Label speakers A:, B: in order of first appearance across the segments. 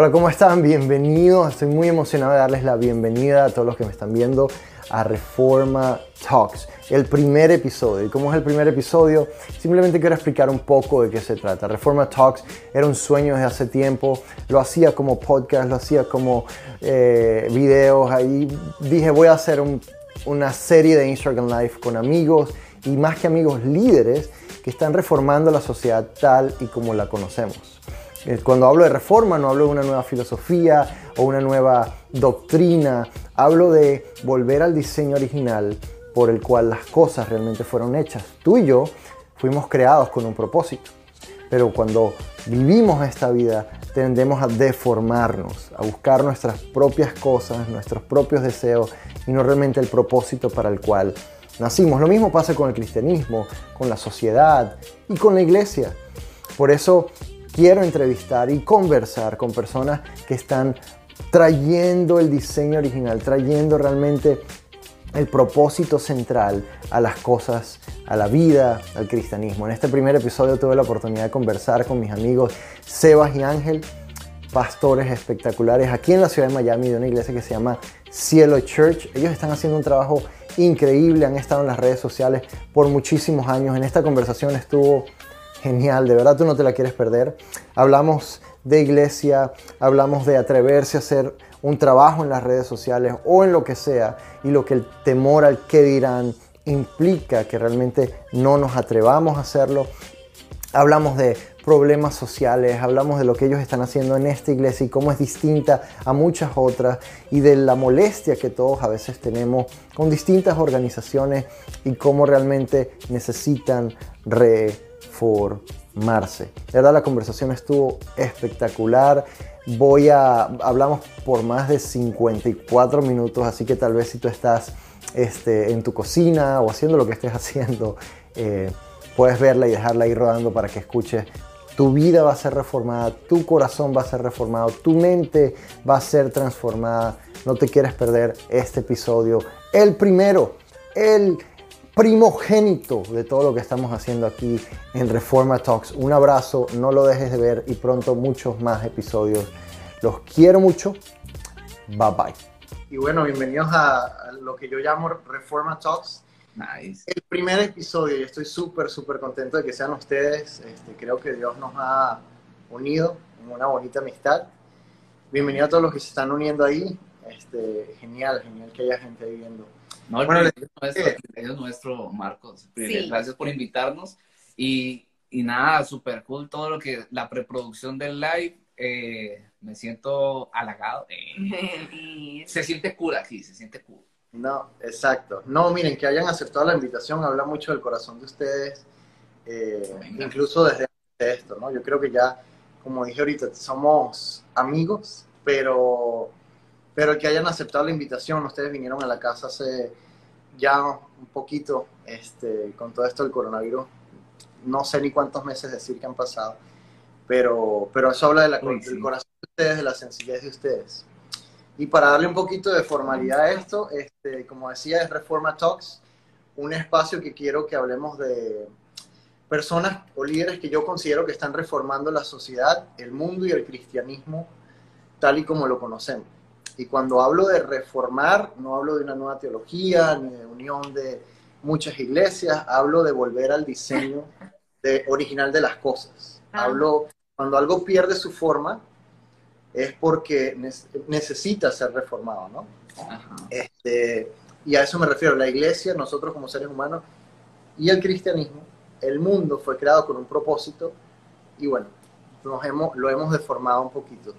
A: Hola, ¿cómo están? Bienvenidos. Estoy muy emocionado de darles la bienvenida a todos los que me están viendo a Reforma Talks, el primer episodio. ¿Y cómo es el primer episodio? Simplemente quiero explicar un poco de qué se trata. Reforma Talks era un sueño desde hace tiempo. Lo hacía como podcast, lo hacía como eh, videos. Ahí dije, voy a hacer una serie de Instagram Live con amigos y más que amigos líderes que están reformando la sociedad tal y como la conocemos. Eh, cuando hablo de reforma no hablo de una nueva filosofía o una nueva doctrina, hablo de volver al diseño original por el cual las cosas realmente fueron hechas. Tú y yo fuimos creados con un propósito, pero cuando vivimos esta vida tendemos a deformarnos, a buscar nuestras propias cosas, nuestros propios deseos y no realmente el propósito para el cual nacimos. Lo mismo pasa con el cristianismo, con la sociedad y con la iglesia. Por eso quiero entrevistar y conversar con personas que están trayendo el diseño original, trayendo realmente el propósito central a las cosas, a la vida, al cristianismo. En este primer episodio tuve la oportunidad de conversar con mis amigos Sebas y Ángel, pastores espectaculares aquí en la ciudad de Miami de una iglesia que se llama Cielo Church. Ellos están haciendo un trabajo increíble, han estado en las redes sociales por muchísimos años. En esta conversación estuvo genial, de verdad tú no te la quieres perder. Hablamos de iglesia, hablamos de atreverse a hacer un trabajo en las redes sociales o en lo que sea y lo que el temor al que dirán implica que realmente no nos atrevamos a hacerlo. Hablamos de problemas sociales, hablamos de lo que ellos están haciendo en esta iglesia y cómo es distinta a muchas otras y de la molestia que todos a veces tenemos con distintas organizaciones y cómo realmente necesitan re formarse. De verdad la conversación estuvo espectacular. Voy a hablamos por más de 54 minutos, así que tal vez si tú estás este, en tu cocina o haciendo lo que estés haciendo, eh, puedes verla y dejarla ahí rodando para que escuches. Tu vida va a ser reformada, tu corazón va a ser reformado, tu mente va a ser transformada. No te quieres perder este episodio, el primero, el primogénito de todo lo que estamos haciendo aquí en Reforma Talks. Un abrazo, no lo dejes de ver y pronto muchos más episodios. Los quiero mucho. Bye bye. Y bueno, bienvenidos a, lo que yo llamo Reforma Talks. Nice. El primer episodio y estoy súper, súper contento de que sean ustedes. Este, creo que Dios nos ha unido en una bonita amistad. Bienvenido a todos los que se están uniendo ahí. Este, genial, genial que haya gente ahí viendo.
B: No, el bueno, nuestro, nuestro, Marcos. Gracias por invitarnos. Y, y nada, súper cool todo lo que, la preproducción del live. Eh, me siento halagado. Eh, se siente cool aquí, se siente cool.
A: No, exacto. No, miren, que hayan aceptado la invitación habla mucho del corazón de ustedes, eh, incluso desde esto, ¿no? Yo creo que ya, como dije ahorita, somos amigos, pero pero el que hayan aceptado la invitación, ustedes vinieron a la casa hace ya un poquito, este, con todo esto del coronavirus, no sé ni cuántos meses decir que han pasado, pero, pero eso habla de la, del corazón de ustedes, de la sencillez de ustedes. Y para darle un poquito de formalidad a esto, este, como decía, es Reforma Talks, un espacio que quiero que hablemos de personas o líderes que yo considero que están reformando la sociedad, el mundo y el cristianismo tal y como lo conocemos. Y cuando hablo de reformar, no hablo de una nueva teología ni de unión de muchas iglesias, hablo de volver al diseño de, original de las cosas. Ah. Hablo, cuando algo pierde su forma, es porque necesita ser reformado, ¿no? Este, y a eso me refiero, la iglesia, nosotros como seres humanos y el cristianismo, el mundo fue creado con un propósito y bueno, nos hemos, lo hemos deformado un poquito.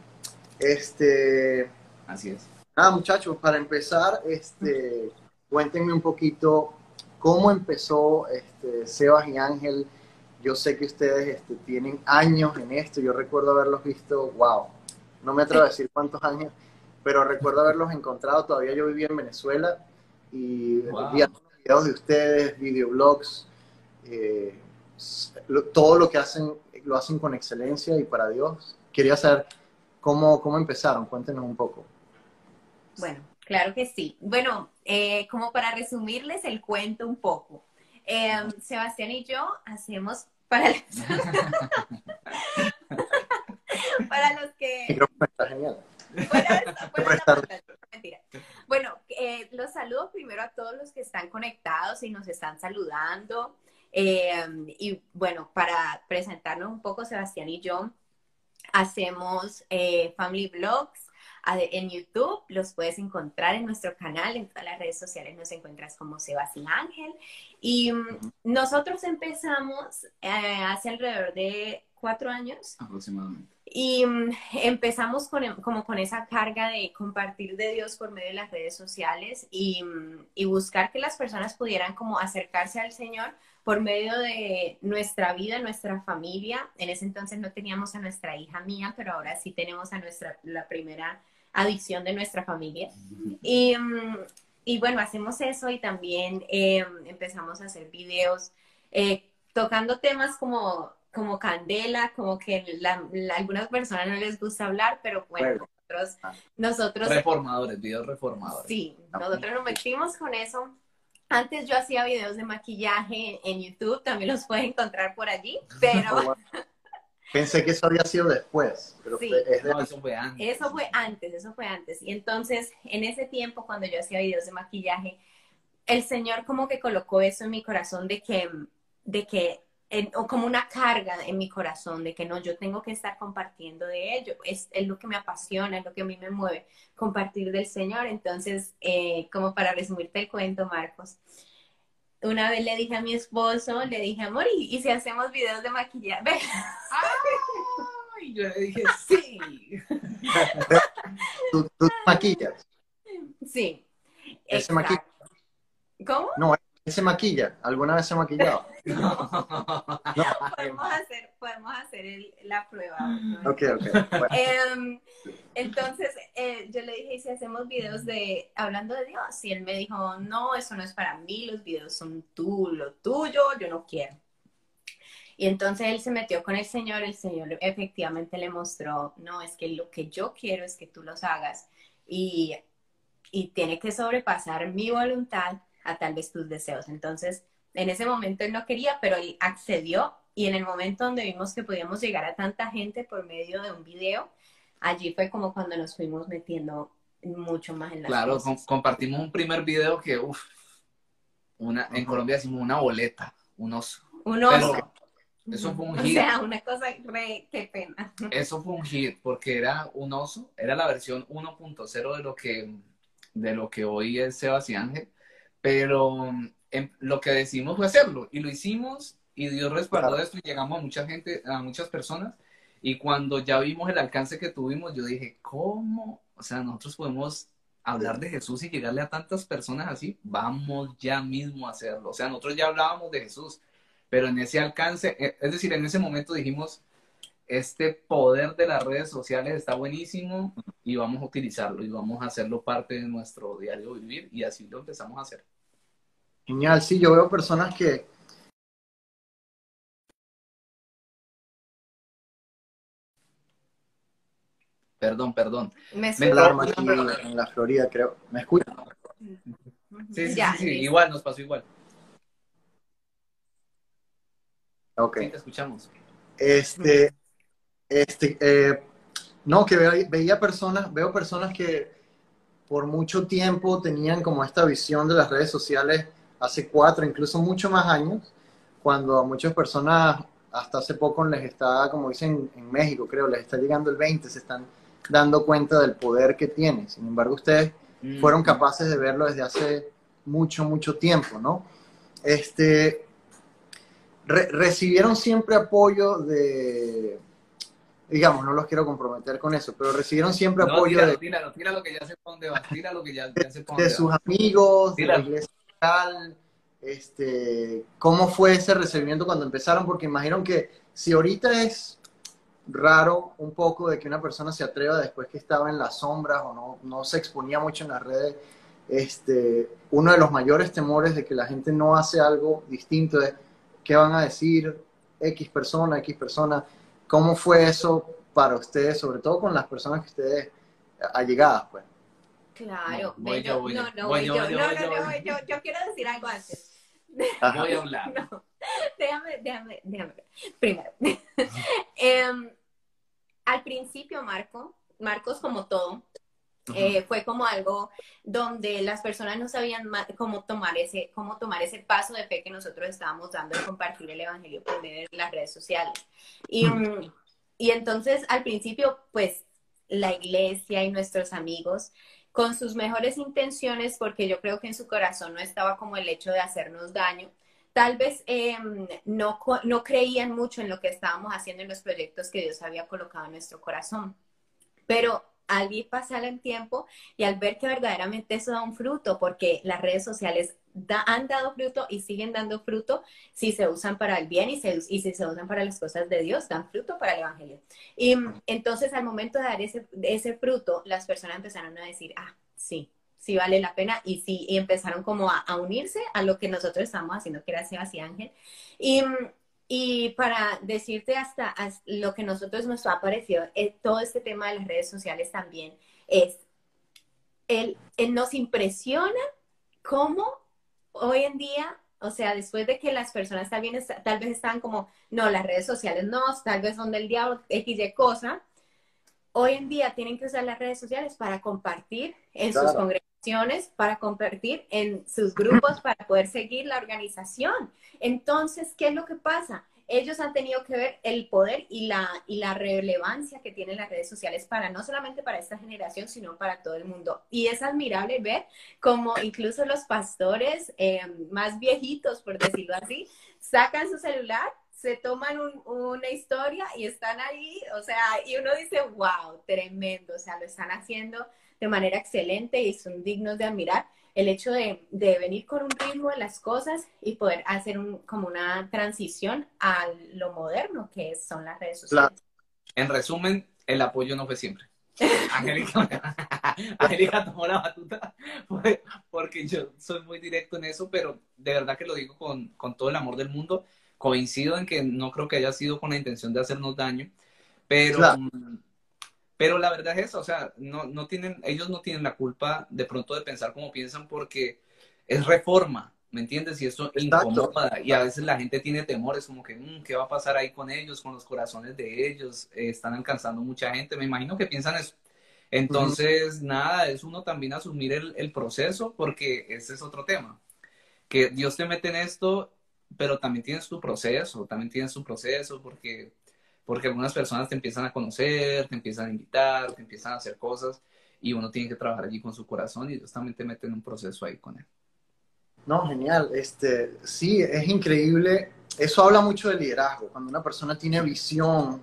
A: Este,
B: Así es.
A: Ah, muchachos, para empezar, este, cuéntenme un poquito cómo empezó este, Sebas y Ángel. Yo sé que ustedes este, tienen años en esto. Yo recuerdo haberlos visto, wow, no me atrevo a decir cuántos años, pero recuerdo haberlos encontrado. Todavía yo vivía en Venezuela y wow. videos de ustedes, videoblogs, eh, todo lo que hacen lo hacen con excelencia y para Dios. Quería saber cómo, cómo empezaron. Cuéntenos un poco.
C: Bueno, claro que sí. Bueno, eh, como para resumirles el cuento un poco. Em, Sebastián y yo hacemos para para los que...
A: Está genial.
C: Bueno, eh, los saludo primero a todos los que están conectados y nos están saludando. Eh, y bueno, para presentarnos un poco, Sebastián y yo hacemos eh, Family Vlogs en YouTube, los puedes encontrar en nuestro canal, en todas las redes sociales nos encuentras como Sebastián Ángel. Y mm, nosotros empezamos hace alrededor de cuatro años.
B: Aproximadamente.
C: Y mm, empezamos con, em, como con esa carga de compartir de Dios por medio de las redes sociales y, mm, y, buscar que las personas pudieran como acercarse al Señor por medio de nuestra vida, nuestra familia. En ese entonces no teníamos a nuestra hija mía, pero ahora sí tenemos a nuestra, la primera adición de nuestra familia. Y, mm, y bueno, hacemos eso y también em, empezamos a hacer videos eh, tocando temas como como candela, como que algunas personas no les gusta hablar, pero bueno, nosotros, ah. nosotros...
B: Reformadores, videos reformadores.
C: Sí, nosotros nos metimos con eso. Antes yo hacía videos de maquillaje en YouTube, también los puedes encontrar por allí, pero...
A: Pensé que eso había sido después,
C: pero sí. eso fue antes. Eso fue antes, eso fue antes. Y entonces, en ese tiempo, cuando yo hacía videos de maquillaje, el Señor como que colocó eso en mi corazón de que, de que o como una carga en mi corazón de que no, yo tengo que estar compartiendo de ello. Es, es, lo que me apasiona, es lo que a mí me mueve, compartir del Señor. Entonces, eh, como para resumirte el cuento, Marcos, una vez le dije a mi esposo, le dije, amor, ¿y, si hacemos videos de maquillaje?
B: Ay, yo le dije, sí.
A: ¿Tú, maquillas?
C: Sí.
A: ¿Ese maquilla?
C: ¿Cómo?
A: No, se maquilla? ¿Alguna vez se ha maquillado?
C: Podemos hacer, podemos hacer la prueba.
A: Ok, ok.
C: Em, entonces, eh, yo le dije, ¿y si hacemos videos de hablando de Dios? Y él me dijo, no, eso no es para mí, los videos son tú, lo tuyo, yo no quiero. Y entonces él se metió con el Señor, el Señor efectivamente le mostró, no, es que lo que yo quiero es que tú los hagas y, y tiene que sobrepasar mi voluntad a tal vez tus deseos. Entonces, en ese momento él no quería, pero él accedió y en el momento donde vimos que podíamos llegar a tanta gente por medio de un video, allí fue como cuando nos fuimos metiendo mucho más en la
B: Claro, compartimos un primer video que, uff, una, en Colombia decimos una boleta, un oso.
C: Un oso.
B: eso fue un hit.
C: O sea, una cosa re, qué pena.
B: Eso fue un hit porque era un oso, era la versión 1.0 de lo que de lo que hoy es Sebastián Ángel pero em, lo que decidimos fue hacerlo y lo hicimos y Dios respaldó esto y llegamos a mucha gente, a muchas personas. Y cuando ya vimos el alcance que tuvimos, yo dije, ¿cómo? O sea, nosotros podemos hablar de Jesús y llegarle a tantas personas así, vamos ya mismo a hacerlo. O sea, nosotros ya hablábamos de Jesús, pero en ese alcance, e, es decir, en ese momento dijimos, este poder de las redes sociales está buenísimo y vamos a utilizarlo y vamos a hacerlo parte de nuestro diario vivir y así lo empezamos a hacer.
A: Genial, sí, yo veo personas que...
B: Perdón, perdón.
C: Me,
A: en la Florida, creo. ¿Me escuchan?
B: Sí, sí, sí, igual, nos pasó igual.
A: Ok.
B: Sí, te escuchamos.
A: Este, este, eh, no, que veía personas, veo personas que por mucho tiempo tenían como esta visión de las redes sociales hace cuatro, incluso mucho más años, cuando a muchas personas hasta hace poco les está, como dicen en México, creo, les está llegando el 20, se están dando cuenta del poder que tiene. Sin embargo, ustedes mm. fueron capaces de verlo desde hace mucho, mucho tiempo, ¿no? Este, recibieron siempre apoyo de, digamos, no los quiero comprometer con eso, pero recibieron siempre apoyo
B: de, tíralo, tíralo, que ya se pone va, tíralo que ya, ya se pone
A: de sus amigos, de la iglesia local, este, cómo fue ese recibimiento cuando empezaron, porque imagino que si ahorita es raro un poco de que una persona se atreva después que estaba en las sombras o no, no se exponía mucho en las redes, este, uno de los mayores temores de que la gente no hace algo distinto es qué van a decir X persona, X persona ¿Cómo fue eso para ustedes, sobre todo con las personas que ustedes allegadas, pues?
C: Claro, no, voy yo, no, no, voy yo, no, no, no, yo, yo quiero decir algo antes.
B: Voy a hablar.
C: No, déjame, déjame, déjame. Primero, eh, al principio, Marco, Marcos como todo, eh, fue como algo donde las personas no sabían cómo tomar ese cómo tomar ese paso de fe que nosotros estábamos dando de compartir el evangelio por medio de las redes sociales. Y, y entonces al principio pues la iglesia y nuestros amigos con sus mejores intenciones porque yo creo que en su corazón no estaba como el hecho de hacernos daño tal vez em, no, no creían mucho en lo que estábamos haciendo en los proyectos que Dios había colocado en nuestro corazón. Pero al ir pasar el tiempo y al ver que verdaderamente eso da un fruto, porque las redes sociales han dado fruto y siguen dando fruto si se usan para el bien y, y si se usan para las cosas de Dios, dan fruto para el Evangelio. Y entonces al momento de dar ese, ese fruto, las personas empezaron a decir, ah, sí, sí vale la pena y sí, y empezaron como a, unirse a lo que nosotros estamos haciendo, que era Sebas y Ángel. Y y para decirte hasta, lo que nosotros nos ha parecido, eh, todo este tema de las redes sociales también es, el, nos impresiona cómo hoy en día, o sea, después de que las personas tal, tal vez están como, no, las redes sociales no, tal vez son del diablo, X y cosa, hoy en día tienen que usar las redes sociales para compartir en sus congregaciones, para compartir en sus grupos, para poder seguir la organización. Entonces, ¿qué es lo que pasa? Ellos han tenido que ver el poder y la, y la relevancia que tienen las redes sociales para no solamente para esta generación, sino para todo el mundo. Y es admirable ver cómo incluso los pastores eh, más viejitos, por decirlo así, sacan su celular se toman una historia y están ahí, o sea, y uno dice, wow, tremendo, o sea, lo están haciendo de manera excelente y son dignos de admirar el hecho de, venir con un ritmo de las cosas y poder hacer un, como una transición a lo moderno que son las redes sociales.
B: En resumen, el apoyo no fue siempre. Angélica, tomó la batuta porque yo soy muy directo en eso, pero de verdad que lo digo con, con todo el amor del mundo. Coincido en que no creo que haya sido con la intención de hacernos daño, pero, pero la verdad es eso, o sea, no, no tienen, ellos no tienen la culpa de pronto de pensar como piensan porque es reforma, ¿me entiendes? Y eso incomoda. Y a veces la gente tiene temores, como que, mm, ¿qué va a pasar ahí con ellos, con los corazones de ellos? Eh, están alcanzando mucha gente. Me imagino que piensan eso. Entonces, nada, es uno también asumir el, el, proceso, porque ese es otro tema. Que Dios te mete en esto, pero también tienes tu proceso, también tienes tu proceso, porque porque algunas personas te empiezan a conocer, te empiezan a invitar, te empiezan a hacer cosas y uno tiene que trabajar allí con su corazón y justamente mete en un proceso ahí con él.
A: No, genial. Este, sí, es increíble. Eso habla mucho de liderazgo. Cuando una persona tiene visión,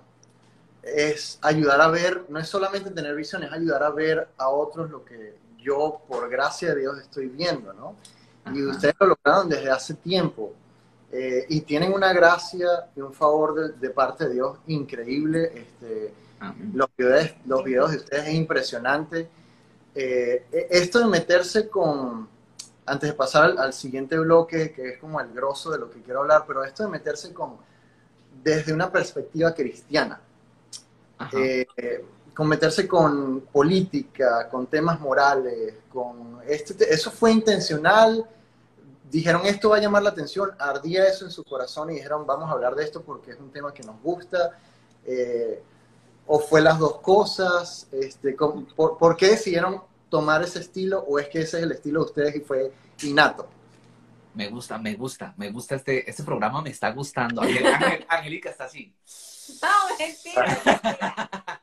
A: es ayudar a ver, no es solamente tener visión, es ayudar a ver a otros lo que yo, por gracia de Dios, estoy viendo, ¿no? Y ustedes lo lograron desde hace tiempo. Eh, y tienen una gracia y un favor de, parte de Dios increíble. Este, los, videos, los videos de ustedes es impresionante. Eh, e, esto de meterse con, antes de pasar al, siguiente bloque, que es como el grosso de lo que quiero hablar, pero esto de meterse con, desde una perspectiva cristiana, eh, con meterse con política, con temas morales, con este, eso fue intencional dijeron esto va a llamar la atención, ardía eso en su corazón y dijeron vamos a hablar de esto porque es un tema que nos gusta, eh, o fue las dos cosas, este, por, qué decidieron tomar ese estilo o es que ese es el estilo de ustedes y fue innato?
B: Me gusta, me gusta, me gusta este, este programa, me está gustando. Angélica está así.
C: No, mentira,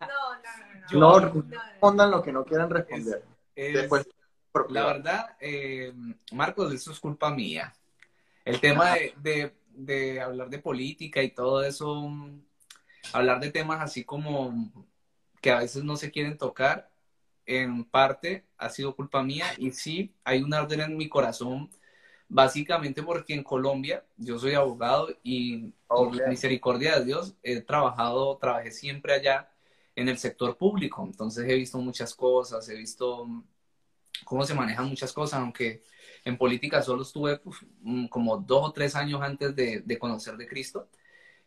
C: No, no, no.
A: No, respondan lo que no quieran responder. Después
B: la verdad, eh, Marcos, eso es culpa mía. El tema de, hablar de política y todo eso, hablar de temas así como que a veces no se quieren tocar, en parte ha sido culpa mía y sí, hay un orden en mi corazón, básicamente porque en Colombia yo soy abogado y por la misericordia de Dios he trabajado, trabajé siempre allá en el sector público, entonces he visto muchas cosas, he visto cómo se manejan muchas cosas, aunque en política solo estuve mm, como dos o tres años antes de, conocer de Cristo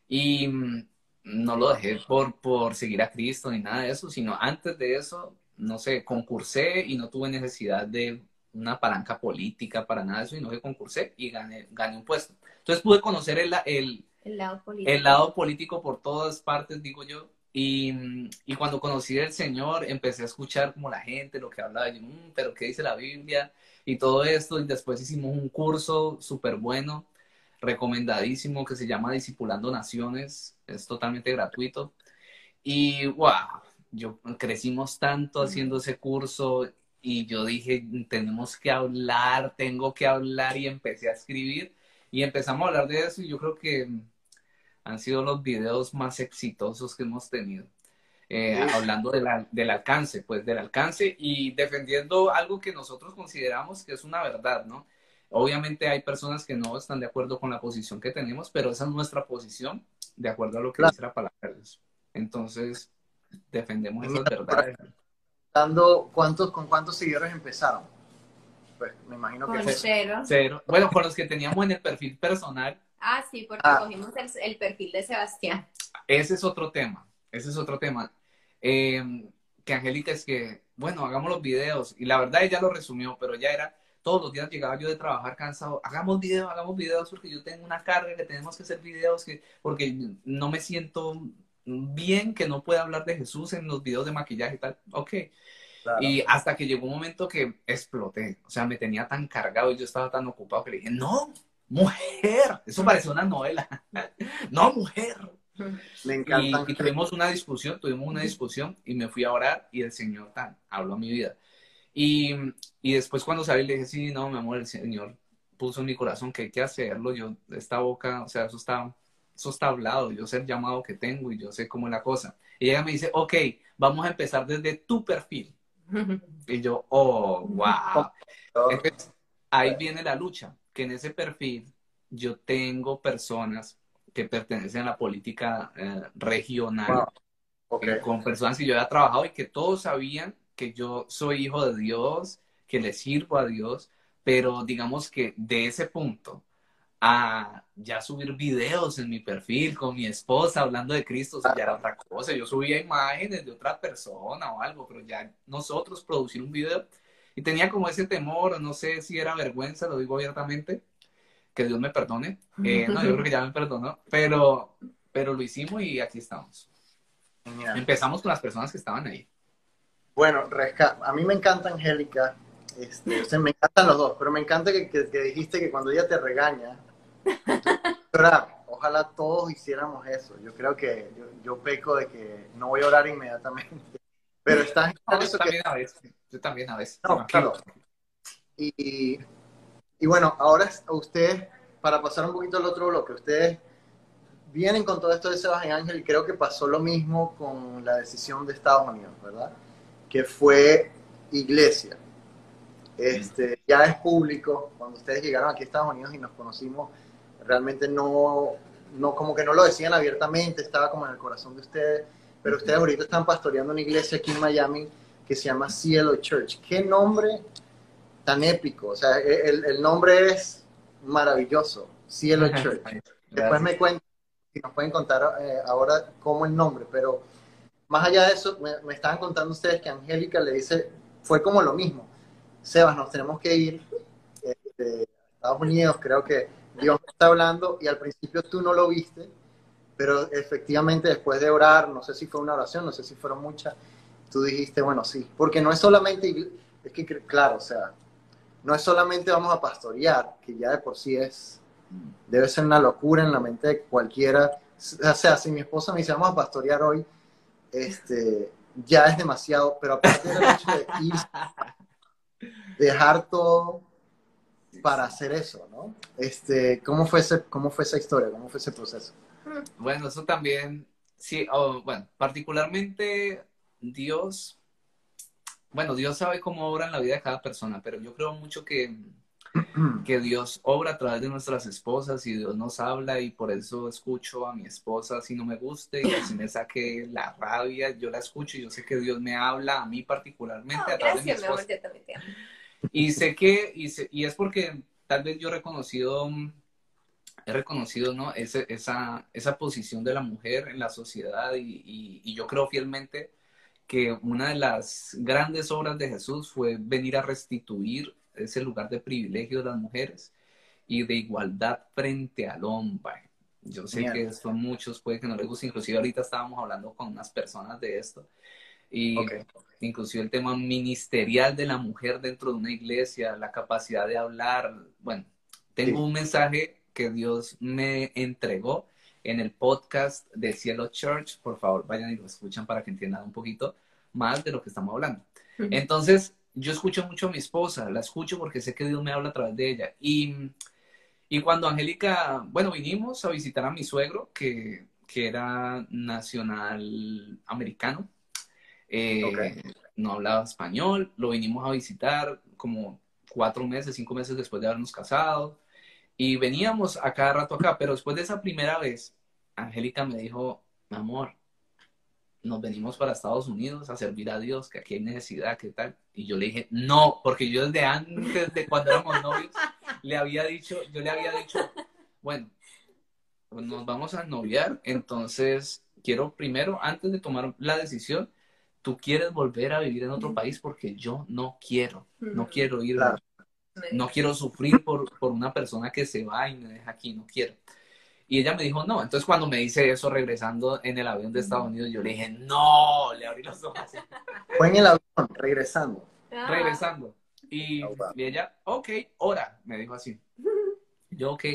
B: y mm, no lo dejé por, por seguir a Cristo ni nada de eso, sino antes de eso, no sé, concursé y no tuve necesidad de una palanca política para nada de eso, sino que concursé y gané, gané un puesto. Entonces pude conocer el, el,
C: el, lado político.
B: el lado político por todas partes, digo yo, Y, y, cuando conocí al Señor, empecé a escuchar como la gente, lo que hablaba, yo, mm, pero ¿qué dice la Biblia? Y todo esto, y después hicimos un curso súper bueno, recomendadísimo, que se llama Discipulando Naciones, es totalmente gratuito. Y wow, yo crecimos tanto haciendo ese curso y yo dije, tenemos que hablar, tengo que hablar y empecé a escribir y empezamos a hablar de eso y yo creo que han sido los videos más exitosos que hemos tenido. Eh, hablando del alcance, pues del alcance y defendiendo algo que nosotros consideramos que es una verdad, ¿no? Obviamente hay personas que no están de acuerdo con la posición que tenemos, pero esa es nuestra posición de acuerdo a lo que dice la palabra. Entonces, defendemos esas verdades.
A: ¿Cuántos, ¿Con cuántos seguidores empezaron?
C: Pues me imagino que
B: cero. Bueno, con los que teníamos en el perfil personal.
C: Ah, sí, porque ah. cogimos el, perfil de Sebastián.
B: Ese es otro tema. Ese es otro tema. Eh, que Angélica es que, bueno, hagamos los videos. Y la verdad ella lo resumió, pero ya era, todos los días llegaba yo de trabajar cansado, hagamos videos, hagamos videos, porque yo tengo una carga que tenemos que hacer videos, que, porque no me siento bien que no pueda hablar de Jesús en los videos de maquillaje y tal. Ok. Y hasta que llegó un momento que exploté. O sea, me tenía tan cargado y yo estaba tan ocupado que le dije, no, mujer. Eso parece una novela. no, mujer. Me encanta. Y, tuvimos una discusión, tuvimos una discusión y me fui a orar y el Señor tan habló a mi vida. Y, y después cuando salí le dije, sí, no, mi amor, el Señor puso en mi corazón que hay que hacerlo. Yo, esta boca, o sea, eso está eso está hablado, yo sé el llamado que tengo y yo sé cómo es la cosa. Y ella me dice, ok, vamos a empezar desde tu perfil. y yo, oh, wow. Entonces, ahí viene la lucha, que en ese perfil yo tengo personas que pertenecen a la política eh, regional, eh, con personas que yo había trabajado y que todos sabían que yo soy hijo de Dios, que le sirvo a Dios, pero digamos que de ese punto a ya subir videos en mi perfil con mi esposa hablando de Cristo, ya era otra cosa. Yo subía imágenes de otra persona o algo, pero ya nosotros producir un video y tenía como ese temor, no sé si era vergüenza, lo digo abiertamente, que Dios me perdone. Eh, no, yo creo que ya me perdonó, pero, pero lo hicimos y aquí estamos. Empezamos con las personas que estaban ahí.
A: Bueno, a mí me encanta Angélica, este, me encantan los dos, pero me encanta que, que dijiste que cuando ella te regaña, Ojalá todos hiciéramos eso. Yo creo que yo, peco de que no voy a orar inmediatamente. Pero está
B: yo también a veces. Yo también a veces.
A: Y, y bueno, ahora ustedes, para pasar un poquito al otro bloque, ustedes vienen con todo esto de Sebastián Ángel y creo que pasó lo mismo con la decisión de Estados Unidos, ¿verdad? Que fue iglesia. Este, ya es público, cuando ustedes llegaron aquí a Estados Unidos y nos conocimos, realmente no, no, como que no lo decían abiertamente, estaba como en el corazón de ustedes, pero ustedes ahorita están pastoreando una iglesia aquí en Miami que se llama Cielo Church. ¿Qué nombre tan épico? O sea, e, el, el nombre es maravilloso, Cielo Church. Después me cuentan, si nos pueden contar eh, ahora cómo el nombre, pero más allá de eso, me, me, estaban contando ustedes que Angélica le dice, fue como lo mismo. Sebas, nos tenemos que ir este, a Estados Unidos, creo que Dios está hablando y al principio tú no lo viste, pero efectivamente después de orar, no sé si fue una oración, no sé si fueron muchas, tú dijiste, bueno, sí, porque no es solamente, es que claro, o sea, no es solamente vamos a pastorear, que ya de por sí es, debe ser una locura en la mente de cualquiera, o sea, si mi esposa me dice vamos a pastorear hoy, este, ya es demasiado, pero aparte del hecho de ir, dejar todo, para hacer eso, ¿no? Este, ¿cómo, fue ese, ¿Cómo fue esa historia? ¿Cómo fue ese proceso?
B: Bueno, eso también, sí, bueno, particularmente Dios, bueno, Dios sabe cómo obra en la vida de cada persona, pero yo creo mucho que, que Dios obra a través de nuestras esposas y Dios nos habla y por eso escucho a mi esposa si no me guste y si me saque la rabia, yo la escucho y yo sé que Dios me habla a mí particularmente a través de mi esposa. Y sé que, y, y es porque tal vez yo he reconocido, he reconocido, ¿no? Ese, esa, esa posición de la mujer en la sociedad y, y, yo creo fielmente que una de las grandes obras de Jesús fue venir a restituir ese lugar de privilegio de las mujeres y de igualdad frente al hombre. Yo sé que son muchos, puede que no les guste, inclusive ahorita estábamos hablando con unas personas de esto. Y inclusive el tema ministerial de la mujer dentro de una iglesia, la capacidad de hablar. Bueno, tengo un mensaje que Dios me entregó en el podcast de Cielo Church. Por favor, vayan y lo escuchan para que entiendan un poquito más de lo que estamos hablando. Entonces, yo escucho mucho a mi esposa, la escucho porque sé que Dios me habla a través de ella. Y, y cuando Angélica, bueno, vinimos a visitar a mi suegro, que, que era nacional americano, eh, no hablaba español, lo vinimos a visitar como cuatro meses, cinco meses después de habernos casado. Y veníamos a cada rato acá, pero después de esa primera vez, Angélica me dijo, mi amor, nos venimos para Estados Unidos a servir a Dios, que aquí hay necesidad, ¿qué tal? Y yo le dije, no, porque yo desde antes de cuando éramos novios, le había dicho, yo le había dicho, bueno, nos vamos a noviar, entonces quiero primero, antes de tomar la decisión, tú quieres volver a vivir en otro país porque yo no quiero, no quiero ir, no quiero sufrir por, por una persona que se va y me deja aquí, no quiero. Y ella me dijo, no. Entonces, cuando me dice eso regresando en el avión de Estados Unidos, yo le dije, no, le abrí los ojos.
A: Fue en el avión, regresando.
B: Ah. Regresando. Y, oh, y, ella, ok, hora, me dijo así. Yo, ok.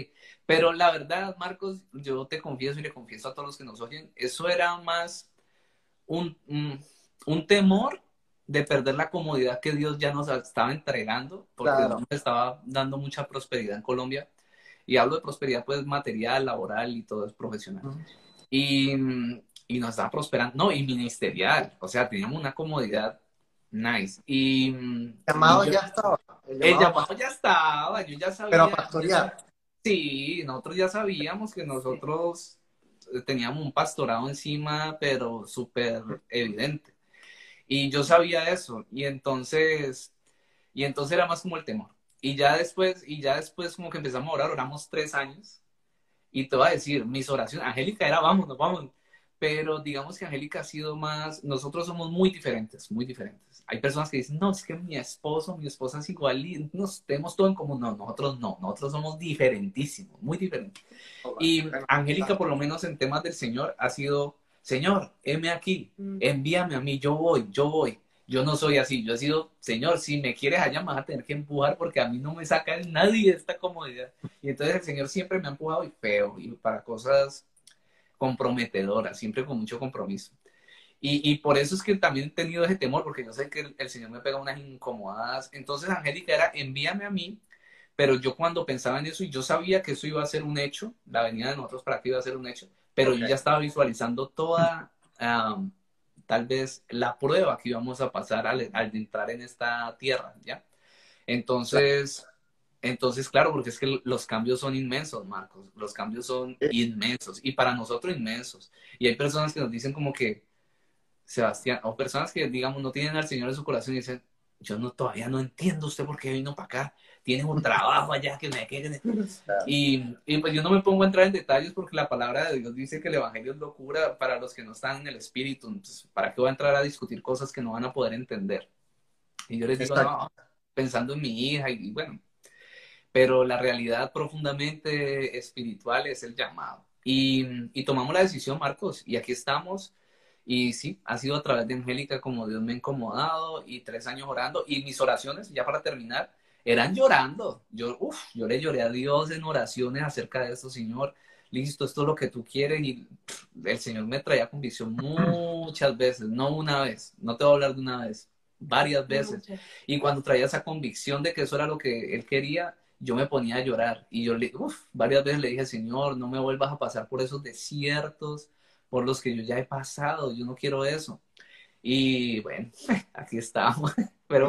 B: Pero la verdad, Marcos, yo te confieso y le confieso a todos los que nos oyen, eso era más un, un, temor de perder la comodidad que Dios ya nos estaba entregando, porque nos estaba dando mucha prosperidad en Colombia y hablo de prosperidad pues material, laboral y todo es profesional. y, y, nos estaba prosperando, no, y ministerial, o sea, teníamos una comodidad nice. Y,
A: el llamado ya estaba.
B: El llamado, ya estaba, yo ya sabía.
A: Pero pastorear.
B: Sí, nosotros ya sabíamos que nosotros teníamos un pastorado encima, pero súper evidente. Y yo sabía eso, y entonces, y entonces era más como el temor. Y ya después, y ya después como que empezamos a orar, oramos tres años. Y te voy a decir, mis oraciones, Angélica era vámonos, vámonos. Pero digamos que Angélica ha sido más, nosotros somos muy diferentes, muy diferentes. Hay personas que dicen, no, es que mi esposo, mi esposa es igual y nos tenemos todo en común. No, nosotros no, nosotros somos diferentísimos, muy diferentes. Oh, y Angélica, por lo menos en temas del Señor, ha sido, Señor, heme aquí, mm. envíame a mí, yo voy, yo voy. Yo no soy así, yo he sido, Señor, si me quieres allá me vas a tener que empujar porque a mí no me saca nadie de esta comodidad. Y entonces el Señor siempre me ha empujado y feo, y para cosas comprometedoras, siempre con mucho compromiso. Y, y, por eso es que también he tenido ese temor, porque yo sé que el, Señor me pega unas incomodadas. Entonces, Angélica era, envíame a mí, pero yo cuando pensaba en eso, y yo sabía que eso iba a ser un hecho, la venida de nosotros para que iba a ser un hecho, pero yo ya estaba visualizando toda, tal vez la prueba que íbamos a pasar al, entrar en esta tierra, ¿ya? Entonces, entonces, claro, porque es que los cambios son inmensos, Marcos, los cambios son inmensos y para nosotros inmensos. Y hay personas que nos dicen como que, Sebastián, o personas que, digamos, no tienen al Señor en su corazón y dicen, yo no, todavía no entiendo usted por qué vino para acá tienes un trabajo allá que me quede. Y, y, pues yo no me pongo a entrar en detalles porque la palabra de Dios dice que el Evangelio es locura para los que no están en el Espíritu. Entonces, ¿para qué voy a entrar a discutir cosas que no van a poder entender? Y yo les digo, no, pensando en mi hija y, bueno, pero la realidad profundamente espiritual es el llamado. Y, y tomamos la decisión, Marcos, y aquí estamos. Y sí, ha sido a través de Angélica como Dios me ha incomodado y tres años orando. Y mis oraciones, ya para terminar, eran llorando. Yo, uf, yo le lloré a Dios en oraciones acerca de esto, Señor. Listo, esto es lo que tú quieres. Y el Señor me traía convicción muchas veces, no una vez, no te voy a hablar de una vez, varias veces. Y cuando traía esa convicción de que eso era lo que Él quería, yo me ponía a llorar. Y yo le, uf, varias veces le dije, Señor, no me vuelvas a pasar por esos desiertos por los que yo ya he pasado. Yo no quiero eso. Y bueno, aquí estamos. Pero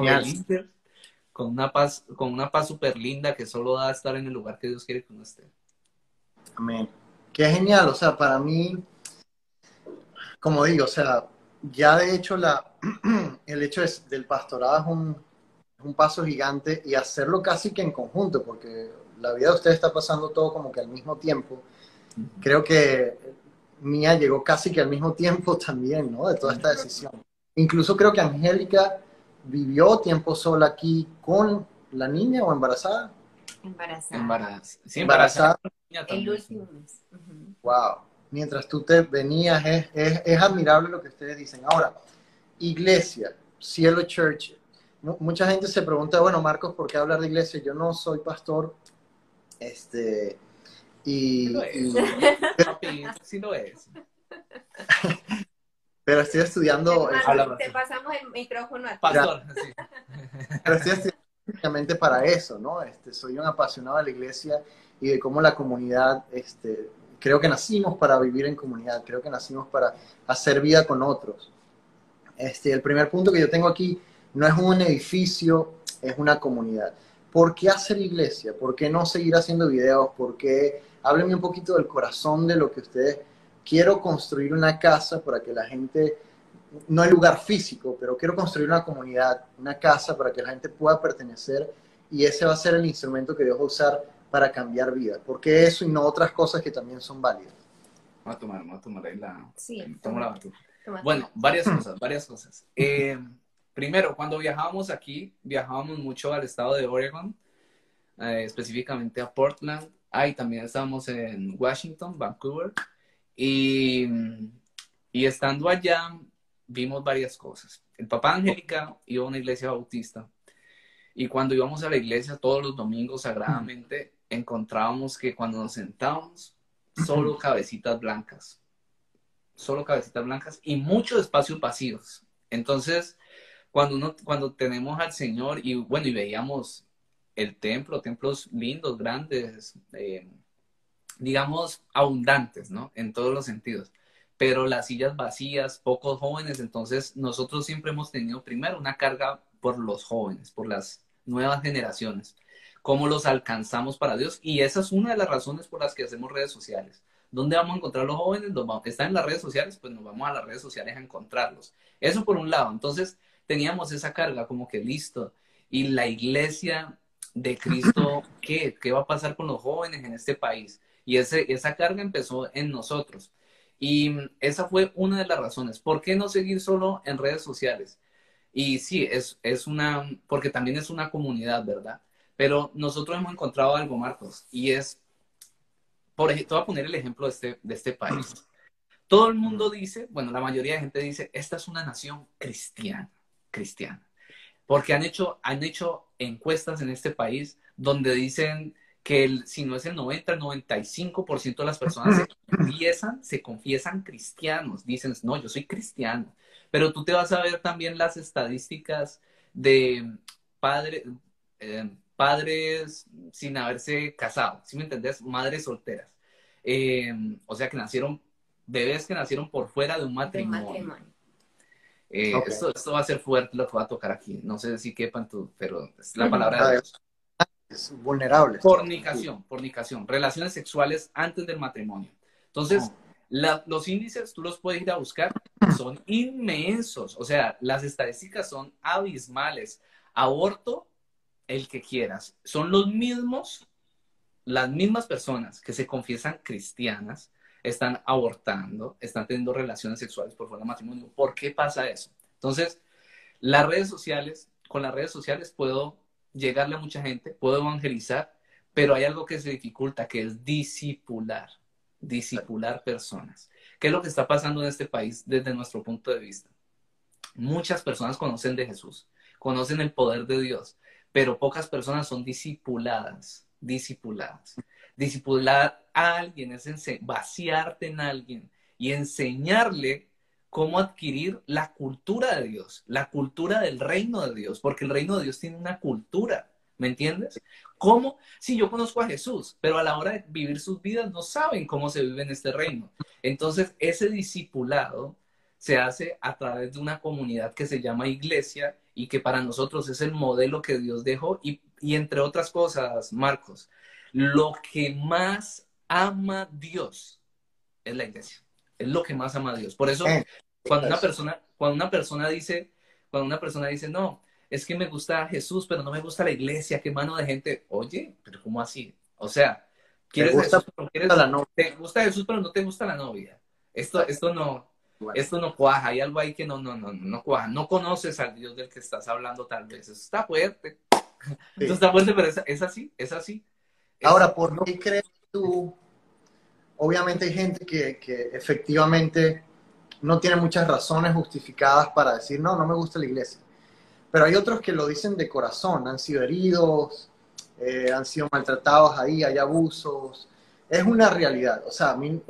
B: con una paz, con una paz súper linda que solo da estar en el lugar que Dios quiere que uno esté.
A: Amén. Qué genial, o sea, para mí, como digo, o sea, ya de hecho la, el hecho es, del pastorado es un, un paso gigante y hacerlo casi que en conjunto, porque la vida de ustedes está pasando todo como que al mismo tiempo. Creo que mía llegó casi que al mismo tiempo también, ¿no? De toda esta decisión. Incluso creo que Angélica vivió tiempo sola aquí con la niña o embarazada.
C: Embarazada.
B: Embarazada.
A: Sí, embarazada.
C: El último mes.
A: Wow. Mientras tú te venías, es, es, es admirable lo que ustedes dicen. Ahora, iglesia, Cielo Church. Mucha gente se pregunta, bueno, Marcos, ¿por qué hablar de iglesia? Yo no soy pastor, este, y...
B: Sí lo es.
A: Pero estoy estudiando...
C: Te, pasamos el micrófono a.
B: Pastor, sí.
A: Pero estoy estudiando para eso, ¿no? Este, soy un apasionado de la iglesia y de cómo la comunidad, este, creo que nacimos para vivir en comunidad, creo que nacimos para hacer vida con otros. Este, el primer punto que yo tengo aquí no es un edificio, es una comunidad. ¿Por qué hacer iglesia? ¿Por qué no seguir haciendo videos? ¿Por qué? Háblenme un poquito del corazón de lo que ustedes... Quiero construir una casa para que la gente, no el lugar físico, pero quiero construir una comunidad, una casa para que la gente pueda pertenecer y ese va a ser el instrumento que Dios va a usar para cambiar vidas. ¿Por qué eso y no otras cosas que también son válidas?
B: Voy a tomar, voy a tomar ahí la...
C: Sí.
B: Tomo la bueno, varias cosas, varias cosas. Eh, primero, cuando viajábamos aquí, viajábamos mucho al estado de Oregon, eh, específicamente a Portland. Ahí también estábamos en Washington, Vancouver. Y, y estando allá, vimos varias cosas. El papá Angélica iba a una iglesia bautista. Y cuando íbamos a la iglesia todos los domingos sagradamente, encontrábamos que cuando nos sentábamos, solo cabecitas blancas solo cabecitas blancas y muchos espacios vacíos. Entonces, cuando, uno, cuando tenemos al Señor y bueno, y veíamos el templo, templos lindos, grandes, eh, digamos, abundantes, ¿no? En todos los sentidos. Pero las sillas vacías, pocos jóvenes, entonces nosotros siempre hemos tenido primero una carga por los jóvenes, por las nuevas generaciones, cómo los alcanzamos para Dios. Y esa es una de las razones por las que hacemos redes sociales ¿Dónde vamos a encontrar los jóvenes? están en las redes sociales, pues nos vamos a las redes sociales a encontrarlos. Eso por un lado. Entonces teníamos esa carga como que listo. Y la iglesia de Cristo, ¿qué? ¿Qué va a pasar con los jóvenes en este país? Y ese, esa carga empezó en nosotros. Y esa fue una de las razones. ¿Por qué no seguir solo en redes sociales? Y sí, es, es una, porque también es una comunidad, ¿verdad? Pero nosotros hemos encontrado algo, Marcos, y es por ejemplo, voy a poner el ejemplo de este, de este país. Todo el mundo dice, bueno, la mayoría de gente dice, esta es una nación cristiana, cristiana. Porque han hecho, han hecho encuestas en este país donde dicen que el, si no es el 90, el 95% de las personas se confiesan, se confiesan cristianos. Dicen, no, yo soy cristiano. Pero tú te vas a ver también las estadísticas de padres, eh, padres sin haberse casado, ¿sí me entendés? Madres solteras. Eh, o sea, que nacieron, bebés que nacieron por fuera de un matrimonio. Eh, esto, va a ser fuerte lo que va a tocar aquí. No sé si quepan tú, pero es la palabra de Dios.
A: Es vulnerable.
B: Fornicación, fornicación, relaciones sexuales antes del matrimonio. Entonces, los índices, tú los puedes ir a buscar, son inmensos. O sea, las estadísticas son abismales. Aborto el que quieras. Son los mismos, las mismas personas que se confiesan cristianas, están abortando, están teniendo relaciones sexuales por fuera del matrimonio. ¿Por qué pasa eso? Entonces, las redes sociales, con las redes sociales puedo llegarle a mucha gente, puedo evangelizar, pero hay algo que se dificulta, que es disipular, disipular personas. ¿Qué es lo que está pasando en este país desde nuestro punto de vista? Muchas personas conocen de Jesús, conocen el poder de Dios, pero pocas personas son discipuladas, discipuladas. Discipular a alguien es vaciarte en alguien y enseñarle cómo adquirir la cultura de Dios, la cultura del reino de Dios, porque el reino de Dios tiene una cultura, ¿me entiendes? ¿Cómo? Sí, yo conozco a Jesús, pero a la hora de vivir sus vidas no saben cómo se vive en este reino. Entonces, ese discipulado se hace a través de una comunidad que se llama iglesia y que para nosotros es el modelo que Dios dejó y, entre otras cosas, Marcos, lo que más ama Dios es la iglesia, es lo que más ama Dios. Por eso, eh, cuando una persona, cuando una persona dice, cuando una persona dice, no, es que me gusta Jesús, pero no me gusta la iglesia, qué mano de gente, oye, pero ¿cómo así? O sea, ¿quieres Jesús, ¿te gusta Jesús, pero no te gusta la novia? Esto, esto no, esto no cuaja, hay algo ahí que no, no, no, no cuaja. No conoces al Dios del que estás hablando tal vez. Eso está fuerte. Eso está fuerte, pero es, así, es así.
A: Ahora, ¿por qué crees tú obviamente hay gente que, que, efectivamente no tiene muchas razones justificadas para decir, no, no me gusta la iglesia. Pero hay otros que lo dicen de corazón, han sido heridos, eh, han sido maltratados ahí, hay abusos. Es una realidad. O sea, a mí,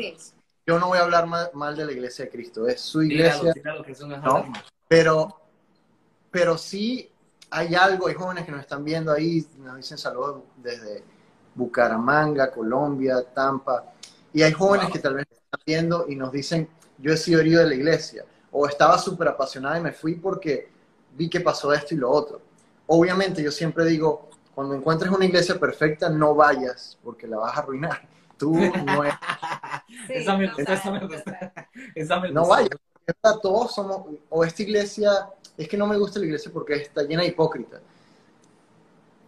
A: yo no voy a hablar mal, de la iglesia de Cristo, es su iglesia. pero, pero sí hay algo, hay jóvenes que nos están viendo ahí, nos dicen saludos desde Bucaramanga, Colombia, Tampa, y hay jóvenes que tal vez están viendo y nos dicen, yo he sido herido de la iglesia, o estaba súper apasionada y me fui porque vi que pasó esto y lo otro. Obviamente yo siempre digo, cuando encuentres una iglesia perfecta, no vayas porque la vas a arruinar. Tú no es...
B: esa me, esa me
A: No vayas. Todos somos, o esta iglesia, es que no me gusta la iglesia porque está llena de hipócritas.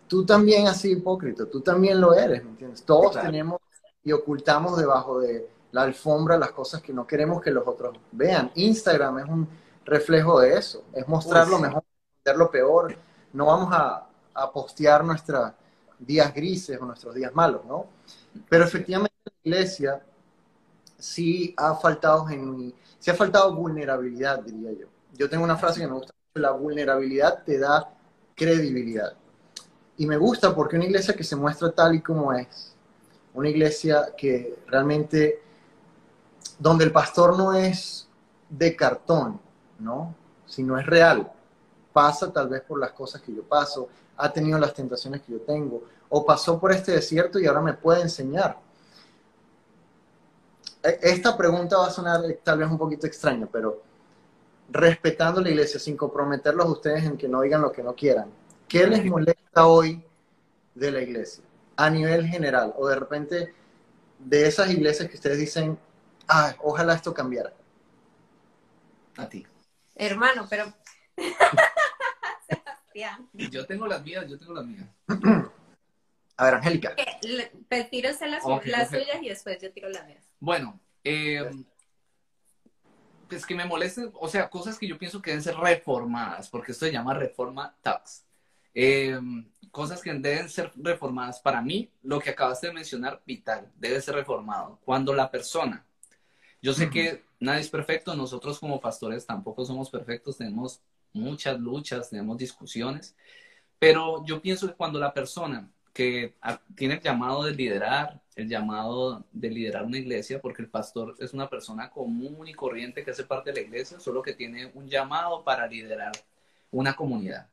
A: Tú también has sido hipócrita, tú también lo eres, ¿me entiendes? Todos tenemos y ocultamos debajo de la alfombra las cosas que no queremos que los otros vean. Instagram es un reflejo de eso, es mostrar lo mejor, mostrar lo peor. No vamos a, a postear nuestros días grises o nuestros días malos, ¿no? Pero efectivamente la iglesia sí ha faltado en sí ha faltado vulnerabilidad, diría yo. Yo tengo una frase que me gusta mucho, la vulnerabilidad te da credibilidad. Y me gusta porque una iglesia que se muestra tal y como es, una iglesia que realmente, donde el pastor no es de cartón, ¿no? Sino es real. Pasa tal vez por las cosas que yo paso, ha tenido las tentaciones que yo tengo, o pasó por este desierto y ahora me puede enseñar. E, esta pregunta va a sonar tal vez un poquito extraña, pero respetando la iglesia, sin comprometerlos a ustedes en que no digan lo que no quieran, ¿qué les molesta hoy de la iglesia? A nivel general, o de repente de esas iglesias que ustedes dicen, ah, ojalá esto cambiara.
B: A ti.
C: Hermano, pero
B: Yo tengo las mías, yo tengo las mías.
A: A ver, Angélica.
C: Pues tírose las, las suyas y después yo tiro las mías.
B: Bueno, eh, pues que me molesten, o sea, cosas que yo pienso que deben ser reformadas, porque esto se llama reforma tax. Eh, cosas que deben ser reformadas. Para mí, lo que acabaste de mencionar, vital, debe ser reformado. Cuando la persona, yo sé que nadie es perfecto, nosotros como pastores tampoco somos perfectos, tenemos muchas luchas, tenemos discusiones, pero yo pienso que cuando la persona que tiene el llamado de liderar, el llamado de liderar una iglesia, porque el pastor es una persona común y corriente que hace parte de la iglesia, solo que tiene un llamado para liderar una comunidad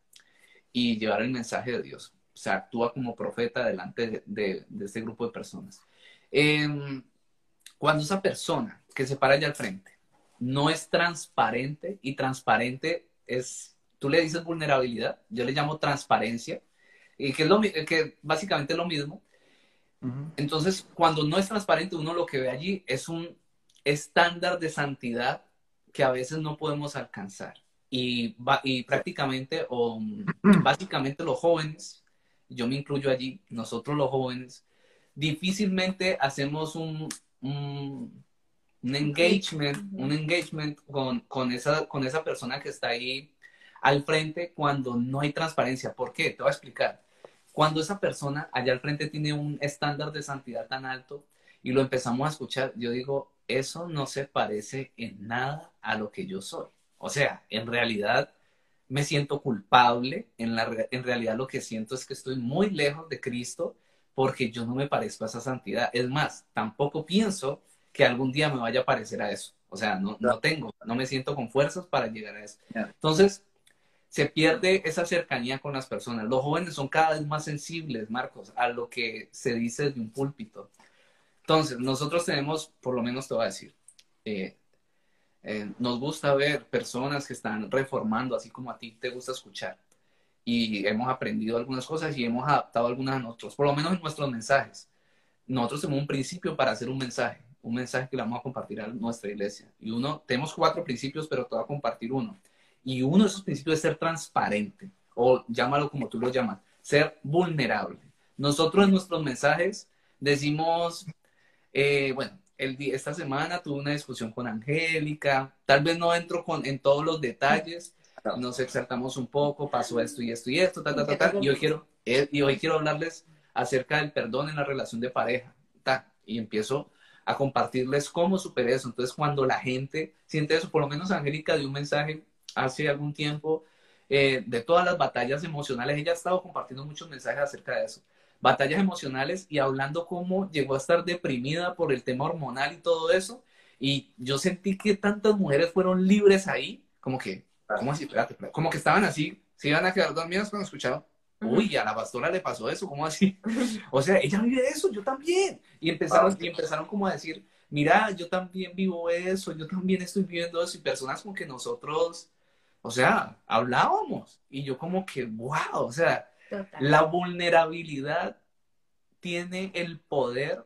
B: y llevar el mensaje de Dios. O sea, actúa como profeta delante de, este grupo de personas. Em, cuando esa persona que se para allá al frente no es transparente y transparente es, tú le dices vulnerabilidad, yo le llamo transparencia, y que es lo, que básicamente es lo mismo. Entonces, cuando no es transparente, uno lo que ve allí es un estándar de santidad que a veces no podemos alcanzar. Y, y prácticamente, o básicamente los jóvenes, yo me incluyo allí, nosotros los jóvenes, difícilmente hacemos un, un un engagement, un engagement con, con, esa, con esa persona que está ahí al frente cuando no hay transparencia. ¿Por qué? Te voy a explicar. Cuando esa persona allá al frente tiene un estándar de santidad tan alto y lo empezamos a escuchar, yo digo, eso no se parece en nada a lo que yo soy. O sea, en realidad me siento culpable, en, la, en realidad lo que siento es que estoy muy lejos de Cristo porque yo no me parezco a esa santidad. Es más, tampoco pienso que algún día me vaya a parecer a eso. O sea, no, no tengo, no me siento con fuerzas para llegar a eso. Entonces, se pierde esa cercanía con las personas. Los jóvenes son cada vez más sensibles, Marcos, a lo que se dice de un púlpito. Entonces, nosotros tenemos, por lo menos te voy a decir, eh, eh, nos gusta ver personas que están reformando, así como a ti te gusta escuchar. Y hemos aprendido algunas cosas y hemos adaptado algunas a nosotros, por lo menos en nuestros mensajes. Nosotros tenemos un principio para hacer un mensaje un mensaje que le vamos a compartir a nuestra iglesia. Y uno, tenemos cuatro principios, pero te voy a compartir uno. Y uno de esos principios es ser transparente, o llámalo como tú lo llamas, ser vulnerable. Nosotros en nuestros mensajes decimos, eh, bueno, el, esta semana tuve una discusión con Angélica, tal vez no entro con, en todos los detalles, nos exaltamos un poco, pasó esto y esto y esto, ta, ta, ta, y hoy quiero, eh, y hoy quiero hablarles acerca del perdón en la relación de pareja, ta, y empiezo a compartirles cómo superé eso. Entonces, cuando la gente siente eso, por lo menos Angélica dio un mensaje hace algún tiempo eh, de todas las batallas emocionales. Ella ha estado compartiendo muchos mensajes acerca de eso. Batallas emocionales y hablando cómo llegó a estar deprimida por el tema hormonal y todo eso. Y yo sentí que tantas mujeres fueron libres ahí, como que, como que estaban así, se iban a quedar dormidas cuando escuchaban. Uy, a la pastora le pasó eso, ¿cómo así? O sea, ella vive eso, yo también. Y empezaron, y empezaron como a decir, mira, yo también vivo eso, yo también estoy viviendo eso. Y personas como que nosotros o sea, hablábamos y yo como que, wow, o sea, la vulnerabilidad tiene el poder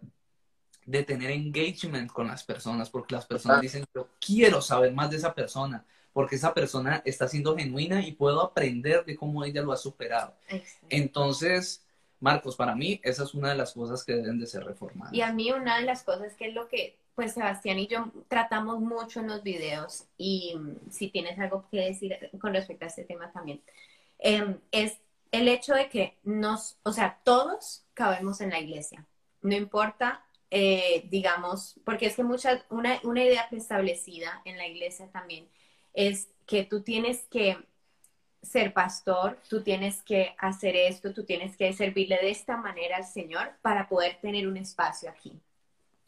B: de tener engagement con las personas, porque las personas dicen, yo quiero saber más de esa persona, porque esa persona está siendo genuina y puedo aprender de cómo ella lo ha superado. Entonces, Marcos, para mí esa es una de las cosas que deben de ser reformadas.
C: Y a mí una de las cosas que es lo que pues Sebastián y yo tratamos mucho en los videos y mm, si tienes algo que decir con respecto a este tema también, em, es el hecho de que nos, o sea, todos cabemos en la iglesia, no importa, eh, digamos, porque es que mucha, una, una idea preestablecida en la iglesia también es que tú tienes que ser pastor, tú tienes que hacer esto, tú tienes que servirle de esta manera al Señor para poder tener un espacio aquí.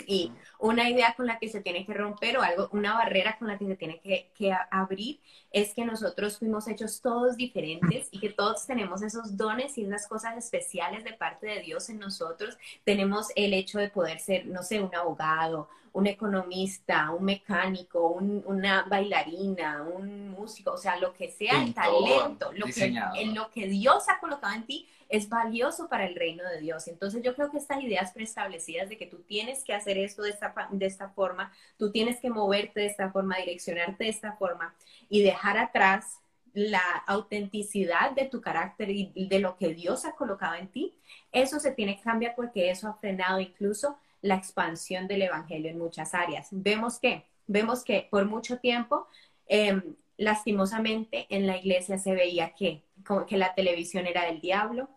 C: Y una idea con la que se tiene que romper o algo, una barrera con la que se tiene que, que, abrir es que nosotros fuimos hechos todos diferentes y que todos tenemos esos dones y esas cosas especiales de parte de Dios en nosotros. Tenemos el hecho de poder ser, no sé, un abogado, un economista, un mecánico, una bailarina, un músico, o sea, lo que sea, el talento, lo que, en lo que Dios ha colocado en ti es valioso para el reino de Dios. Entonces yo creo que estas ideas preestablecidas de que tú tienes que hacer esto de esta, de esta forma, tú tienes que moverte de esta forma, direccionarte de esta forma y dejar atrás la autenticidad de tu carácter y de lo que Dios ha colocado en ti, eso se tiene que cambiar porque eso ha frenado incluso la expansión del Evangelio en muchas áreas. Vemos que, vemos que por mucho tiempo, em, lastimosamente, en la iglesia se veía que, que la televisión era del diablo,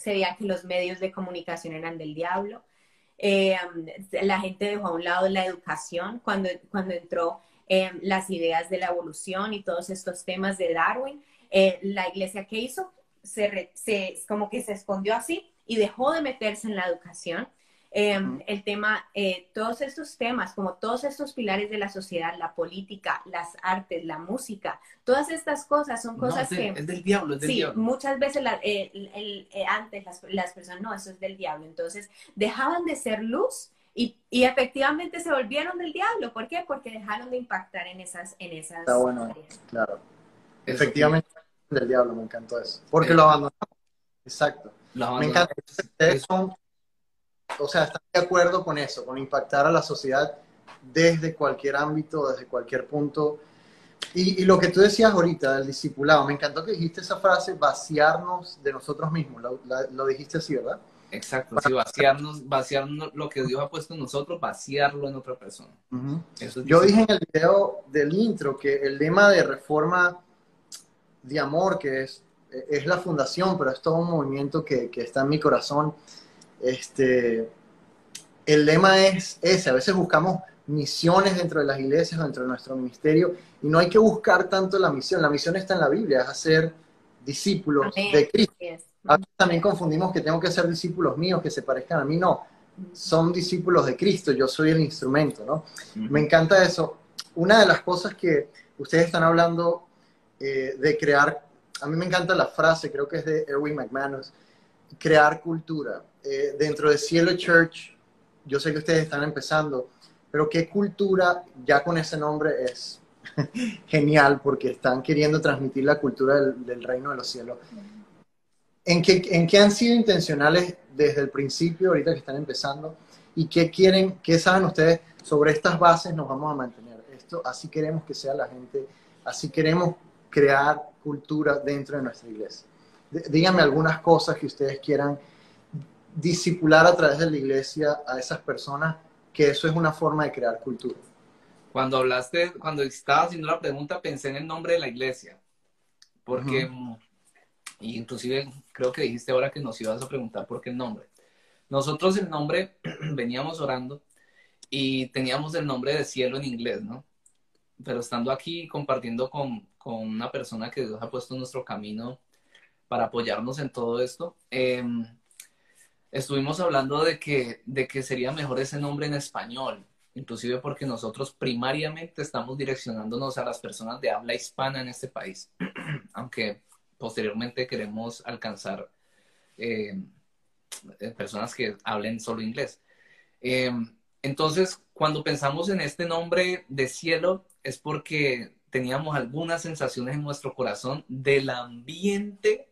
C: se veía que los medios de comunicación eran del diablo. Eh, la gente dejó a un lado la educación cuando, cuando entró eh, las ideas de la evolución y todos estos temas de Darwin. Eh, la iglesia que hizo se, se, como que se escondió así y dejó de meterse en la educación Em, el tema, eh, todos estos temas, como todos estos pilares de la sociedad, la política, las artes, la música, todas estas cosas son cosas que...
B: Es del diablo, es del
C: sí, muchas veces eh, antes las, personas, no, eso es del diablo. Entonces, dejaban de ser luz y, y, efectivamente se volvieron del diablo. ¿Por qué? Porque dejaron de impactar en esas, en esas
A: Está bueno, claro. Efectivamente, del diablo, me encantó eso. Porque lo abandonamos. Exacto. Me encanta. Eso o sea, están de acuerdo con eso, con impactar a la sociedad desde cualquier ámbito, desde cualquier punto. Y, lo que tú decías ahorita del discipulado, me encantó que dijiste esa frase, vaciarnos de nosotros mismos, lo, dijiste así, ¿verdad?
B: Exacto, sí, vaciarnos, vaciarnos lo que Dios ha puesto en nosotros, vaciarlo en otra persona.
A: Yo dije en el video del intro que el lema de reforma de amor, que es, es la fundación, pero es todo un movimiento que, que está en mi corazón, este, el lema es ese, a veces buscamos misiones dentro de las iglesias, dentro de nuestro ministerio, y no hay que buscar tanto la misión, la misión está en la Biblia, es hacer discípulos de Cristo. A veces también confundimos que tengo que ser discípulos míos que se parezcan a mí, no, son discípulos de Cristo, yo soy el instrumento, ¿no? Me encanta eso. Una de las cosas que ustedes están hablando eh, de crear, a mí me encanta la frase, creo que es de Erwin McManus, crear cultura. Eh, dentro de Cielo Church, yo sé que ustedes están empezando, pero qué cultura ya con ese nombre es genial porque están queriendo transmitir la cultura del, reino de los cielos. ¿En qué, ¿En qué han sido intencionales desde el principio, ahorita que están empezando? ¿Y qué quieren, qué saben ustedes sobre estas bases nos vamos a mantener? Esto, así queremos que sea la gente, así queremos crear cultura dentro de nuestra iglesia. Díganme algunas cosas que ustedes quieran discipular a través de la iglesia a esas personas, que eso es una forma de crear cultura.
B: Cuando hablaste, cuando estaba haciendo la pregunta, pensé en el nombre de la iglesia, porque, y inclusive creo que dijiste ahora que nos ibas a preguntar por qué el nombre. Nosotros el nombre veníamos orando y teníamos el nombre de cielo en inglés, ¿no? Pero estando aquí compartiendo con, con una persona que Dios ha puesto en nuestro camino para apoyarnos en todo esto, em, estuvimos hablando de que, de que sería mejor ese nombre en español, inclusive porque nosotros primariamente estamos direccionándonos a las personas de habla hispana en este país, aunque posteriormente queremos alcanzar em, eh, personas que hablen solo inglés. Em, entonces, cuando pensamos en este nombre de cielo, es porque teníamos algunas sensaciones en nuestro corazón del ambiente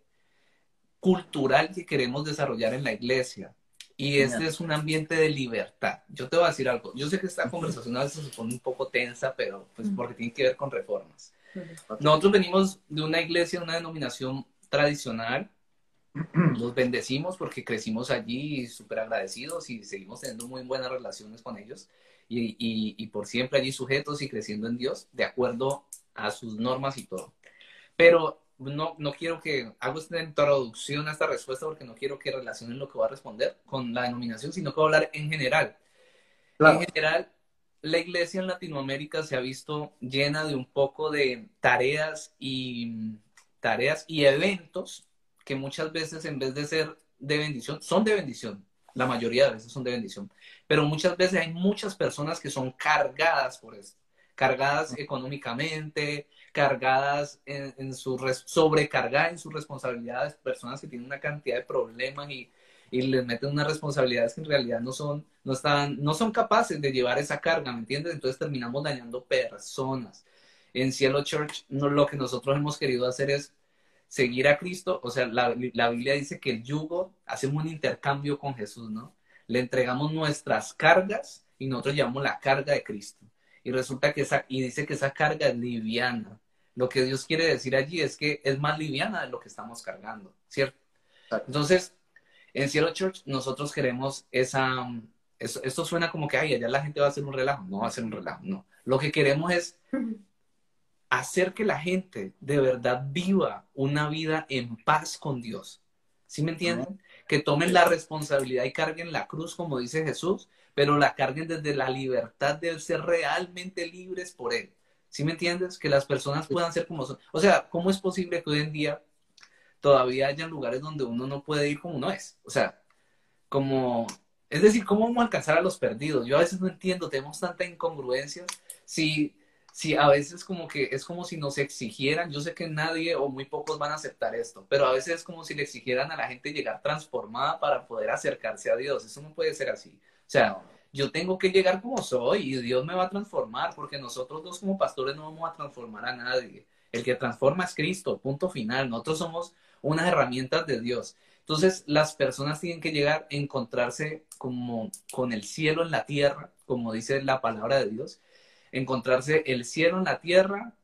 B: cultural que queremos desarrollar en la iglesia. Y este es un ambiente de libertad. Yo te voy a decir algo. Yo sé que esta conversación a veces se pone un poco tensa, pero pues porque tiene que ver con reformas. Nosotros venimos de una iglesia, una denominación tradicional. Los bendecimos porque crecimos allí súper agradecidos y seguimos teniendo muy buenas relaciones con ellos. Y, y, y por siempre allí sujetos y creciendo en Dios, de acuerdo a sus normas y todo. Pero no, no quiero que hago esta introducción a esta respuesta porque no quiero que relacionen lo que voy a responder con la denominación, sino que voy a hablar en general. En general, la iglesia en Latinoamérica se ha visto llena de un poco de tareas y tareas y eventos que muchas veces en vez de ser de bendición, son de bendición. La mayoría de veces son de bendición. Pero muchas veces hay muchas personas que son cargadas por esto. Cargadas económicamente, cargadas en, su sobrecargadas en sus responsabilidades, personas que tienen una cantidad de problemas y, y les meten unas responsabilidades que en realidad no son, no están, no son capaces de llevar esa carga, ¿me entiendes? Entonces terminamos dañando personas. En Cielo Church no, lo que nosotros hemos querido hacer es seguir a Cristo, o sea, la, la Biblia dice que el yugo, hacemos un intercambio con Jesús, ¿no? Le entregamos nuestras cargas y nosotros llevamos la carga de Cristo. Y resulta que esa, y dice que esa carga es liviana. Lo que Dios quiere decir allí es que es más liviana de lo que estamos cargando, ¿cierto? Entonces, en Cielo Church nosotros queremos esa... esto suena como que, ay, allá la gente va a hacer un relajo. No va a ser un relajo, no. Lo que queremos es hacer que la gente de verdad viva una vida en paz con Dios. ¿Sí me entienden? Que tomen la responsabilidad y carguen la cruz, como dice Jesús, pero la carguen desde la libertad de ser realmente libres por Él. ¿Sí me entiendes? Que las personas puedan ser como son. O sea, ¿cómo es posible que hoy en día todavía haya lugares donde uno no puede ir como uno es? O sea, como, es decir, ¿cómo vamos a alcanzar a los perdidos? Yo a veces no entiendo, tenemos tanta incongruencia. Si, si a veces como que es como si nos exigieran, yo sé que nadie o muy pocos van a aceptar esto, pero a veces es como si le exigieran a la gente llegar transformada para poder acercarse a Dios. Eso no puede ser así. Sea, yo tengo que llegar como soy y Dios me va a transformar, porque nosotros dos como pastores no vamos a transformar a nadie. El que transforma es Cristo, punto final. Nosotros somos unas herramientas de Dios. Entonces, las personas tienen que llegar a encontrarse como con el cielo en la tierra, como dice la palabra de Dios, encontrarse el cielo en la tierra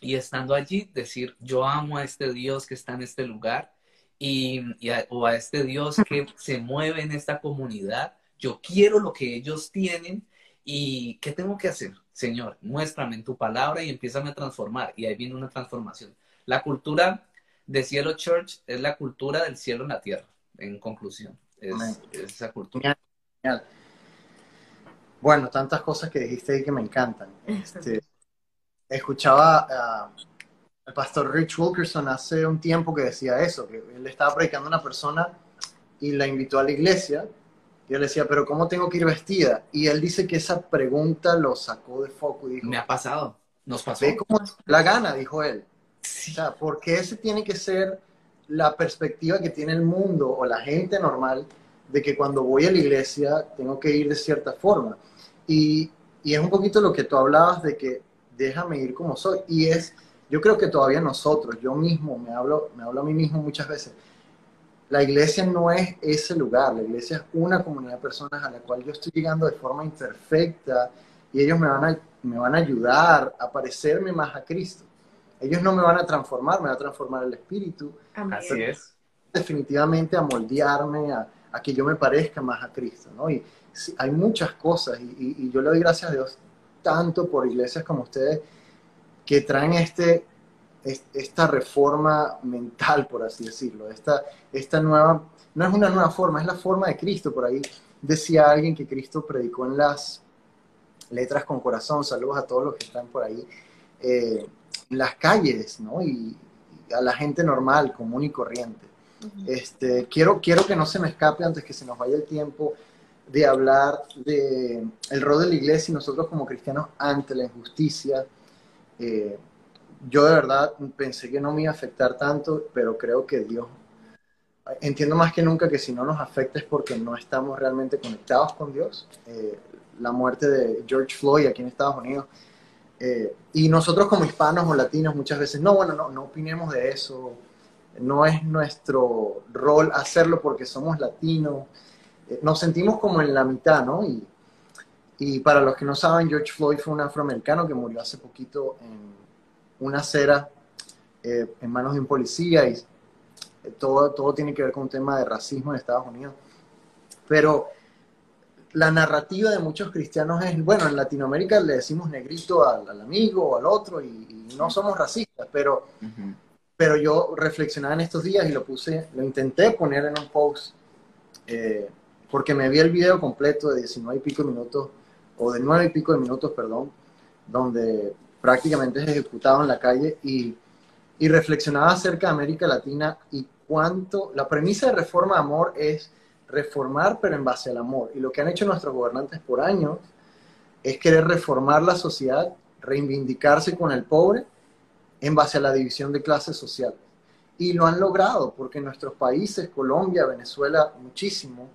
B: y estando allí decir, yo amo a este Dios que está en este lugar y, o a este Dios que se mueve en esta comunidad yo quiero lo que ellos tienen y ¿qué tengo que hacer? Señor, muéstrame en tu palabra y empieza a transformar. Y ahí viene una transformación. La cultura de Cielo Church es la cultura del cielo en la tierra, en conclusión. Es, esa cultura.
A: Bueno, tantas cosas que dijiste ahí que me encantan. Este, escuchaba al pastor Rich Wilkerson hace un tiempo que decía eso, que él estaba predicando a una persona y la invitó a la iglesia yo le decía, pero ¿cómo tengo que ir vestida? Y él dice que esa pregunta lo sacó de foco y dijo,
B: me ha pasado, nos pasó.
A: Ve la gana, dijo él. O sea, porque ese tiene que ser la perspectiva que tiene el mundo o la gente normal de que cuando voy a la iglesia tengo que ir de cierta forma. Y, y es un poquito lo que tú hablabas de que déjame ir como soy. Y es, yo creo que todavía nosotros, yo mismo, me hablo, me hablo a mí mismo muchas veces, la iglesia no es ese lugar, la iglesia es una comunidad de personas a la cual yo estoy llegando de forma imperfecta y ellos me van a, me van a ayudar a parecerme más a Cristo. Ellos no me van a transformar, me va a transformar el espíritu.
B: Así es.
A: Definitivamente a moldearme, a, que yo me parezca más a Cristo. ¿no? Y hay muchas cosas y, y yo le doy gracias a Dios tanto por iglesias como ustedes que traen este, esta reforma mental, por así decirlo, esta, esta nueva, no es una nueva forma, es la forma de Cristo, por ahí decía alguien que Cristo predicó en las, Letras con Corazón, saludos a todos los que están por ahí en las calles, ¿no? Y, a la gente normal, común y corriente. este, quiero, quiero que no se me escape antes que se nos vaya el tiempo de hablar de el rol de la iglesia y nosotros como cristianos ante la injusticia. Eh, yo de verdad pensé que no me iba a afectar tanto, pero creo que Dios, entiendo más que nunca que si no nos afecta es porque no estamos realmente conectados con Dios. Eh, la muerte de George Floyd aquí en Estados Unidos. Eh, y nosotros como hispanos o latinos muchas veces, no, bueno, no, no opinemos de eso, no es nuestro rol hacerlo porque somos latinos nos sentimos como en la mitad, ¿no? Y, y para los que no saben, George Floyd fue un afroamericano que murió hace poquito en una acera eh, en manos de un policía y eh, todo, todo tiene que ver con un tema de racismo en Estados Unidos. Pero la narrativa de muchos cristianos es, bueno, en Latinoamérica le decimos negrito al, amigo o al otro y, no somos racistas, pero, pero yo reflexionaba en estos días y lo puse, lo intenté poner en un post eh, porque me vi el video completo de 19 y pico minutos, o de 9 y pico de minutos, perdón, donde prácticamente es ejecutado en la calle y, y reflexionaba acerca de América Latina y cuánto, la premisa de Reforma de Amor es reformar pero en base al amor. Y lo que han hecho nuestros gobernantes por años es querer reformar la sociedad, reivindicarse con el pobre en base a la división de clases sociales. Y lo han logrado porque en nuestros países, Colombia, Venezuela, muchísimo,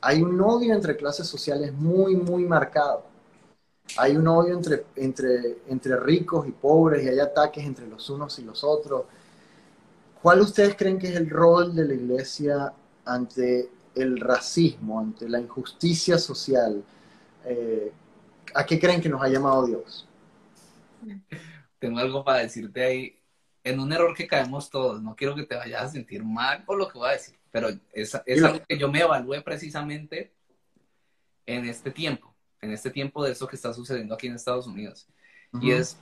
A: hay un odio entre clases sociales muy, muy marcado. Hay un odio entre, entre, entre ricos y pobres y hay ataques entre los unos y los otros. ¿Cuál ustedes creen que es el rol de la iglesia ante el racismo, ante la injusticia social? Eh, ¿A qué creen que nos ha llamado Dios?
B: Tengo algo para decirte ahí. En un error que caemos todos, no quiero que te vayas a sentir mal por lo que voy a decir pero es, es algo que yo me evalué precisamente en este tiempo, en este tiempo de eso que está sucediendo aquí en Estados Unidos. Y es,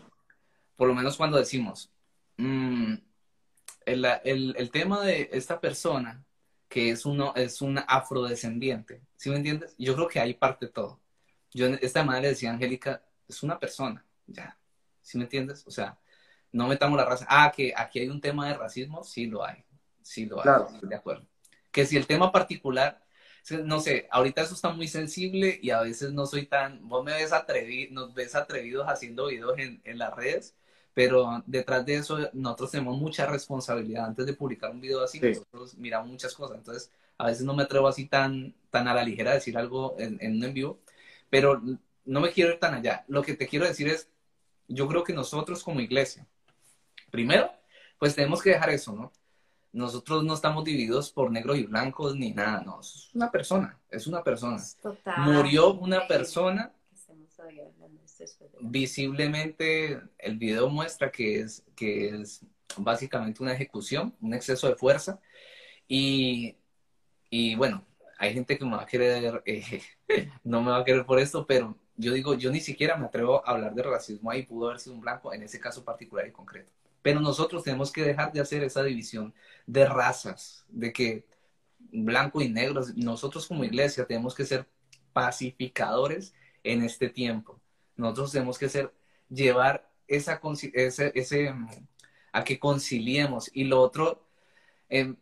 B: por lo menos cuando decimos, mm, el, el, el, tema de esta persona que es, uno, es un afrodescendiente, ¿sí me entiendes? Yo creo que hay parte todo. Yo, esta madre decía, Angélica, es una persona, ya, ¿sí me entiendes? O sea, no metamos la raza. Ah, que aquí hay un tema de racismo, sí lo hay, sí lo hay, de acuerdo que si el tema particular, no sé, ahorita eso está muy sensible y a veces no soy tan, vos me ves atrevido, nos ves atrevidos haciendo videos en, en las redes, pero detrás de eso nosotros tenemos mucha responsabilidad. Antes de publicar un video así, nosotros miramos muchas cosas. Entonces, a veces no me atrevo así tan, tan a la ligera a decir algo en, en un en vivo, pero no me quiero ir tan allá. Lo que te quiero decir es, yo creo que nosotros como iglesia, primero, pues tenemos que dejar eso, ¿no? Nosotros no estamos divididos por negros y blancos ni nada, no, es una persona, es una persona. Murió una persona. Visiblemente el video muestra que es, que es básicamente una ejecución, un exceso de fuerza. Y, y bueno, hay gente que me va a querer, eh, no me va a querer por esto, pero yo digo, yo ni siquiera me atrevo a hablar de racismo ahí, pudo haber sido un blanco en ese caso particular y concreto. Pero nosotros tenemos que dejar de hacer esa división de razas, de que blanco y negro, nosotros como iglesia tenemos que ser pacificadores en este tiempo. Nosotros tenemos que ser, llevar esa, ese, ese, a que conciliemos. Y lo otro, eh,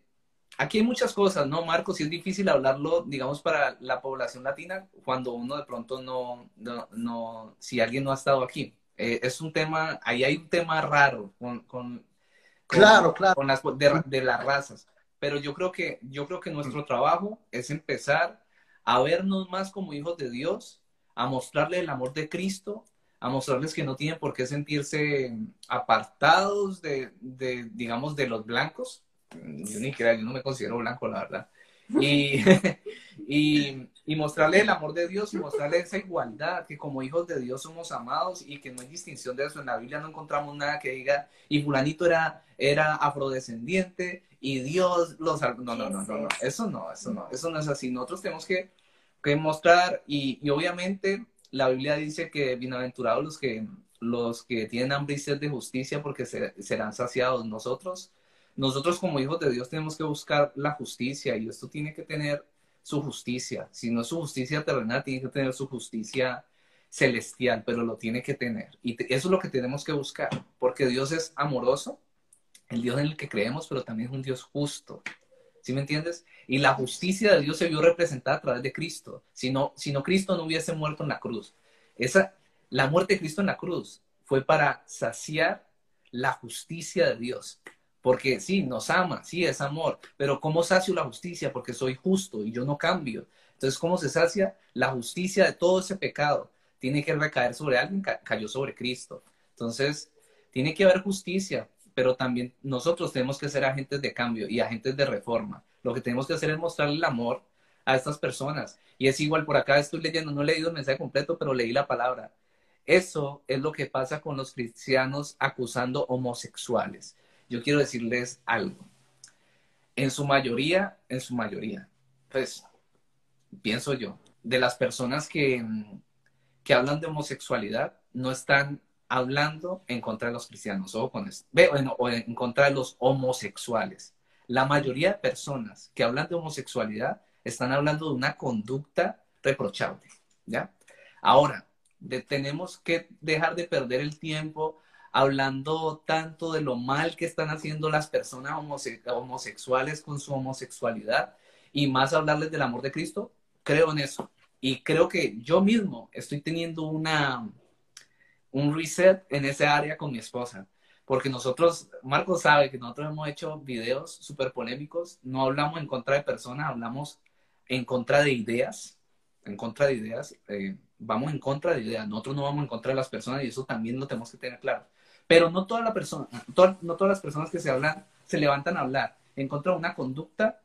B: aquí hay muchas cosas, ¿no, Marcos? Y es difícil hablarlo, digamos, para la población latina cuando uno de pronto no, no, no si alguien no ha estado aquí. Eh, es un tema, ahí hay un tema raro con, con,
A: claro, claro.
B: con las de, de, las razas. Pero yo creo que, yo creo que nuestro trabajo es empezar a vernos más como hijos de Dios, a mostrarle el amor de Cristo, a mostrarles que no tienen por qué sentirse apartados de, de digamos, de los blancos. Yo ni creo, yo no me considero blanco, la verdad. Y, y, mostrarle el amor de Dios y mostrarle esa igualdad, que como hijos de Dios somos amados y que no hay distinción de eso. En la Biblia no encontramos nada que diga, y fulanito era, era afrodescendiente y Dios los... No, no, no, no, no, eso no, eso no, eso no es así. Nosotros tenemos que, que mostrar y, y, obviamente la Biblia dice que bienaventurados los que, los que tienen hambre y sed de justicia porque serán saciados. Nosotros nosotros como hijos de Dios tenemos que buscar la justicia y esto tiene que tener su justicia. Si no es su justicia terrenal, tiene que tener su justicia celestial, pero lo tiene que tener. Y eso es lo que tenemos que buscar, porque Dios es amoroso, el Dios en el que creemos, pero también es un Dios justo. ¿Sí me entiendes? Y la justicia de Dios se vio representada a través de Cristo. Si no, si no Cristo no hubiese muerto en la cruz. Esa, la muerte de Cristo en la cruz fue para saciar la justicia de Dios. Porque sí, nos ama, sí, es amor, pero ¿cómo sacio la justicia? Porque soy justo y yo no cambio. Entonces, ¿cómo se sacia la justicia de todo ese pecado? Tiene que recaer sobre alguien, cayó sobre Cristo. Entonces, tiene que haber justicia, pero también nosotros tenemos que ser agentes de cambio y agentes de reforma. Lo que tenemos que hacer es mostrarle el amor a estas personas. Y es igual, por acá estoy leyendo, no he leído el mensaje completo, pero leí la palabra. Eso es lo que pasa con los cristianos acusando homosexuales. Yo quiero decirles algo. En su mayoría, en su mayoría, pues pienso yo, de las personas que, que hablan de homosexualidad no están hablando en contra de los cristianos, o en contra de los homosexuales. La mayoría de personas que hablan de homosexualidad están hablando de una conducta reprochable, ¿ya? Ahora, tenemos que dejar de perder el tiempo hablando tanto de lo mal que están haciendo las personas homosexuales con su homosexualidad y más hablarles del amor de Cristo, creo en eso. Y creo que yo mismo estoy teniendo una, un reset en esa área con mi esposa. Porque nosotros, Marco sabe que nosotros hemos hecho videos súper polémicos, no hablamos en contra de personas, hablamos en contra de ideas, en contra de ideas. Eh, vamos en contra de ideas, nosotros no vamos en contra de las personas y eso también lo tenemos que tener claro. Pero no todas las personas, no todas las personas que se hablan, se levantan a hablar en contra de una conducta,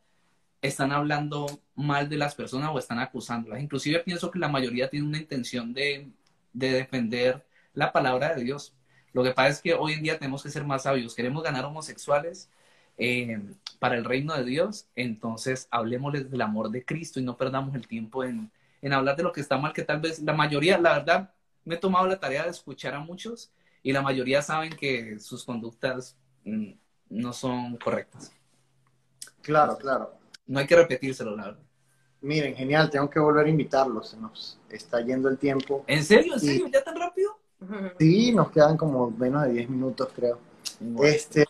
B: están hablando mal de las personas o están acusándolas. Inclusive pienso que la mayoría tiene una intención de, defender la palabra de Dios. Lo que pasa es que hoy en día tenemos que ser más sabios. Queremos ganar homosexuales eh, para el reino de Dios, entonces hablemosles del amor de Cristo y no perdamos el tiempo en, en hablar de lo que está mal, que tal vez la mayoría, la verdad, me he tomado la tarea de escuchar a muchos y la mayoría saben que sus conductas mm, no son correctas.
A: Claro, claro.
B: No hay que repetírselo, la verdad.
A: Miren, genial, tengo que volver a invitarlos, se nos está yendo el tiempo.
B: ¿En serio? ¿En serio? ¿Ya tan rápido?
A: Sí, nos quedan como menos de 10 minutos, creo. Este,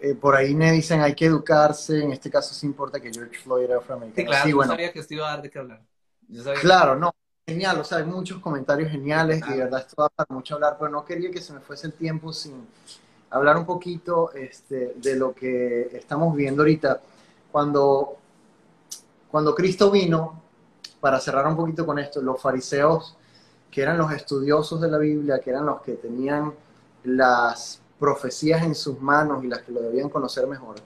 A: eh, por ahí me dicen hay que educarse, en este caso sí importa que George Floyd era afroamericano.
B: Sí, claro, yo sabía que esto iba a dar de qué hablar.
A: Claro, no, genial, o sea, hay muchos comentarios geniales y de verdad esto da para mucho hablar, pero no quería que se me fuese el tiempo sin hablar un poquito este, de lo que estamos viendo ahorita. Cuando, cuando Cristo vino, para cerrar un poquito con esto, los fariseos, que eran los estudiosos de la Biblia, que eran los que tenían las profecías en sus manos y las que lo debían conocer mejor,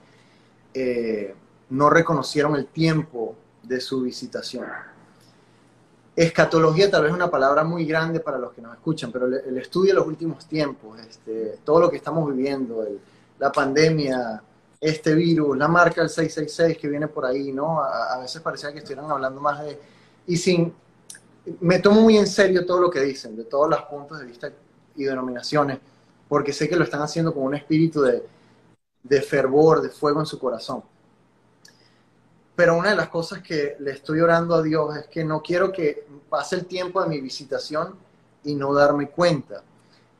A: eh, no reconocieron el tiempo de su visitación. Escatología tal vez es una palabra muy grande para los que nos escuchan, pero el, estudio de los últimos tiempos, este, todo lo que estamos viviendo, la pandemia, este virus, la marca del 666 que viene por ahí, ¿no? A, a, veces parecía que estuvieran hablando más de... Y sin... Me tomo muy en serio todo lo que dicen, de todos los puntos de vista y denominaciones, porque sé que lo están haciendo con un espíritu de, fervor, de fuego en su corazón. Pero una de las cosas que le estoy orando a Dios es que no quiero que pase el tiempo de mi visitación y no darme cuenta.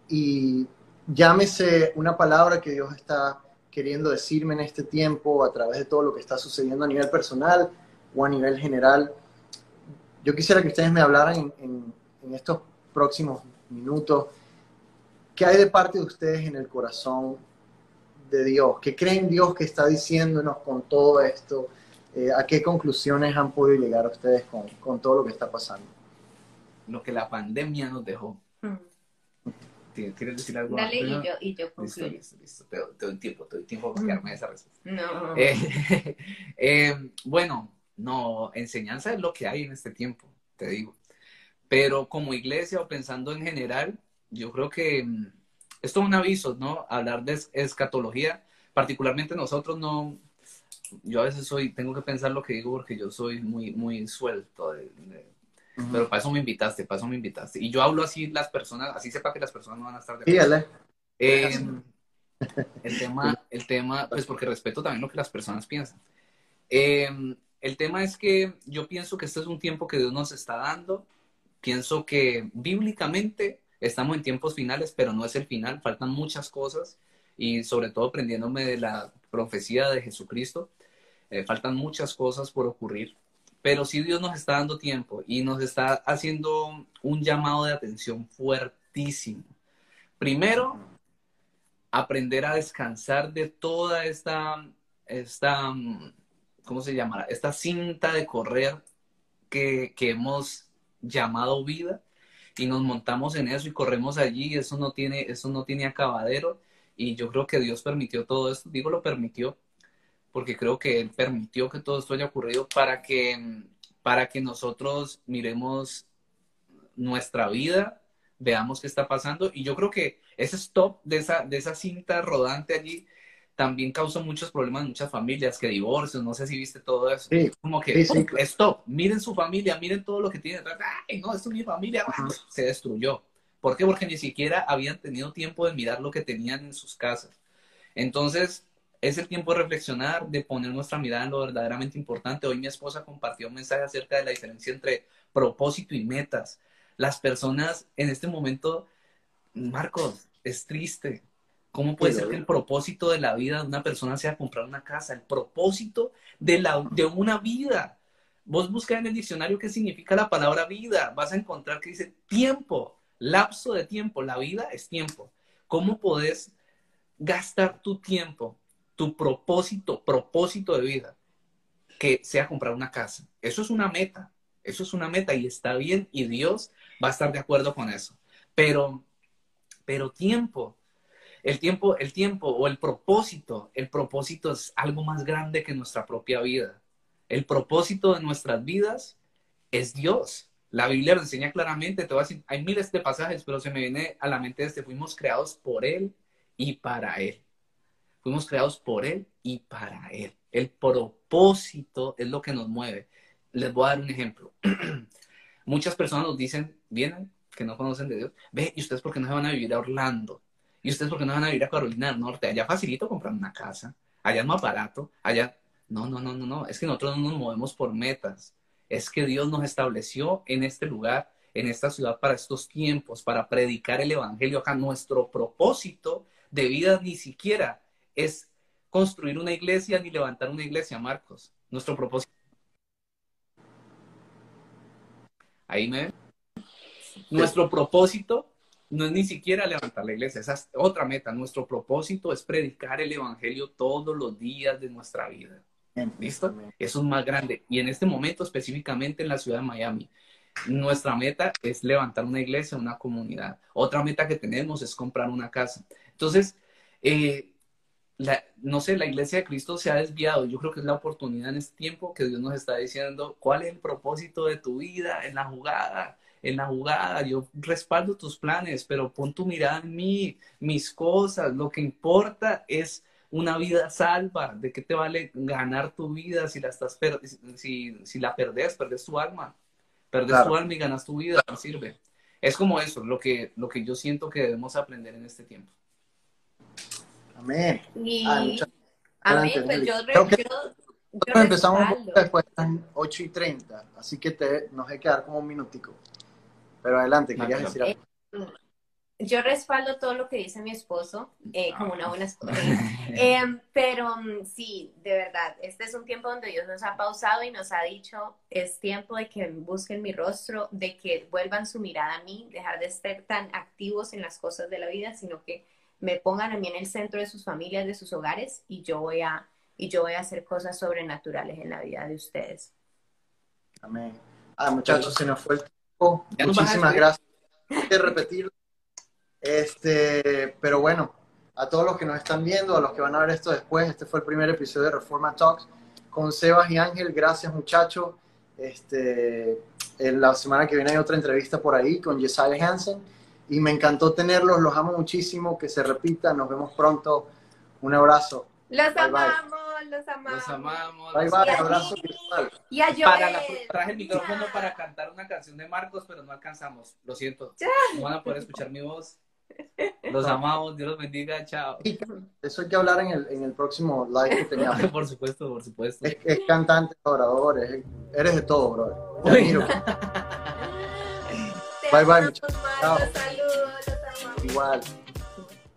A: Y llámese una palabra que Dios está queriendo decirme en este tiempo a través de todo lo que está sucediendo a nivel personal o a nivel general. Yo quisiera que ustedes me hablaran en, estos próximos minutos ¿Qué hay de parte de ustedes en el corazón de Dios? ¿Qué creen Dios que está diciéndonos con todo esto? Eh, ¿A qué conclusiones han podido llegar ustedes con, todo lo que está pasando?
B: Lo que la pandemia nos dejó. Mm. ¿Quieres decir algo?
C: Dale y yo, y yo concluyo.
B: Listo, listo, Te, doy tiempo, te doy tiempo para quedarme esa respuesta. No. Eh, eh, bueno, no, enseñanza es lo que hay en este tiempo, te digo. Pero como iglesia o pensando en general, yo creo que mm, esto es un aviso, ¿no? Hablar de escatología, particularmente nosotros no, yo a veces soy, tengo que pensar lo que digo porque yo soy muy, muy suelto, pero para eso me invitaste, para eso me invitaste. Y yo hablo así las personas, así sepa que las personas no van a estar de
A: acuerdo.
B: Eh, el tema, el tema, pues porque respeto también lo que las personas piensan. Eh, el tema es que yo pienso que este es un tiempo que Dios nos está dando pienso que bíblicamente estamos en tiempos finales, pero no es el final, faltan muchas cosas y sobre todo aprendiéndome de la profecía de Jesucristo, eh, faltan muchas cosas por ocurrir, pero sí Dios nos está dando tiempo y nos está haciendo un llamado de atención fuertísimo. Primero, aprender a descansar de toda esta, esta ¿cómo se llamará? Esta cinta de correr que, que hemos llamado vida y nos montamos en eso y corremos allí eso no tiene, eso no tiene acabadero. Y yo creo que Dios permitió todo esto, digo lo permitió, porque creo que Él permitió que todo esto haya ocurrido para que, para que nosotros miremos nuestra vida, veamos qué está pasando. Y yo creo que ese stop de esa, de esa cinta rodante allí también causó muchos problemas en muchas familias, que divorcios, no sé si viste todo eso. Sí, Como que, stop, miren su familia, miren todo lo que tiene Ay, no, esto es mi familia. Se destruyó. ¿Por qué? Porque ni siquiera habían tenido tiempo de mirar lo que tenían en sus casas. Entonces, es el tiempo de reflexionar, de poner nuestra mirada en lo verdaderamente importante. Hoy mi esposa compartió un mensaje acerca de la diferencia entre propósito y metas. Las personas en este momento, Marcos, es triste ¿Cómo puede ser que el propósito de la vida de una persona sea comprar una casa? El propósito de, la, de una vida. Vos buscas en el diccionario qué significa la palabra vida. Vas a encontrar que dice tiempo, lapso de tiempo. La vida es tiempo. ¿Cómo podés gastar tu tiempo, tu propósito, propósito de vida, que sea comprar una casa? Eso es una meta. Eso es una meta y está bien y Dios va a estar de acuerdo con eso. Pero, pero tiempo el tiempo, el tiempo o el propósito, el propósito es algo más grande que nuestra propia vida. El propósito de nuestras vidas es Dios. La Biblia lo enseña claramente, te a decir, hay miles de pasajes, pero se me viene a la mente este, fuimos creados por Él y para Él. Fuimos creados por Él y para Él. El propósito es lo que nos mueve. Les voy a dar un ejemplo. Muchas personas nos dicen, vienen, que no conocen de Dios, ve, ¿y ustedes por qué no se van a vivir a Orlando? ¿Y ustedes por qué no van a ir a Carolina del Norte? Allá facilito comprar una casa, allá es más barato, allá... No, no, no, no, no, es que nosotros no nos movemos por metas, es que Dios nos estableció en este lugar, en esta ciudad para estos tiempos, para predicar el Evangelio acá. Nuestro propósito de vida ni siquiera es construir una iglesia ni levantar una iglesia, Marcos. Nuestro propósito. Ahí me ven. Nuestro propósito no es ni siquiera levantar la iglesia, esa es otra meta. Nuestro propósito es predicar el Evangelio todos los días de nuestra vida. ¿Listo? Eso es más grande. Y en este momento, específicamente en la ciudad de Miami, nuestra meta es levantar una iglesia, una comunidad. Otra meta que tenemos es comprar una casa. Entonces, eh, no sé, la iglesia de Cristo se ha desviado. Yo creo que es la oportunidad en este tiempo que Dios nos está diciendo cuál es el propósito de tu vida en la jugada en la jugada, yo respaldo tus planes, pero pon tu mirada en mí, mis cosas, lo que importa es una vida salva, ¿de qué te vale ganar tu vida si la estás si, si la perdes, perdes tu alma, perdes tu alma y ganas tu vida, no sirve. Es como eso, lo que, lo que yo siento que debemos aprender en este tiempo.
D: Amén.
C: Y... Amén, pues yo,
D: empezamos después a las 8 y 30, así que te, nos hay que dar como un minutico. Pero adelante, querías decir algo. Eh,
C: yo respaldo todo lo que dice mi esposo, eh, como una buena esposa. Eh, pero mm, sí, de verdad, este es un tiempo donde Dios nos ha pausado y nos ha dicho, es tiempo de que busquen mi rostro, de que vuelvan su mirada a mí, dejar de ser tan activos en las cosas de la vida, sino que me pongan a mí en el centro de sus familias, de sus hogares, y yo voy a, y yo voy a hacer cosas sobrenaturales en la vida de ustedes.
D: Amén. Ah, muchachos, se nos fue el Muchísimas gracias. Hay que repetir. Este, pero bueno, a todos los que nos están viendo, a los que van a ver esto después, este fue el primer episodio de Reforma Talks con Sebas y Ángel. Gracias, muchachos. Este, en la semana que viene hay otra entrevista por ahí con Jesiah Hansen. Y me encantó tenerlos, los amo muchísimo, que se repita, nos vemos pronto. Un abrazo.
C: Los amamos los amamos.
B: Los amamos.
D: Bye, bye, abrazo
C: Y a
B: traje el micrófono para cantar una canción de Marcos, pero no alcanzamos. Lo siento. No van a poder escuchar mi voz. Los amamos, Dios los bendiga, chao.
D: Eso hay que hablar en el, en el próximo live que tengamos.
B: por supuesto, por supuesto.
D: Es, es cantante, orador, eres de todo, brother.
A: Bye, bye.
C: Amamos.
A: Igual.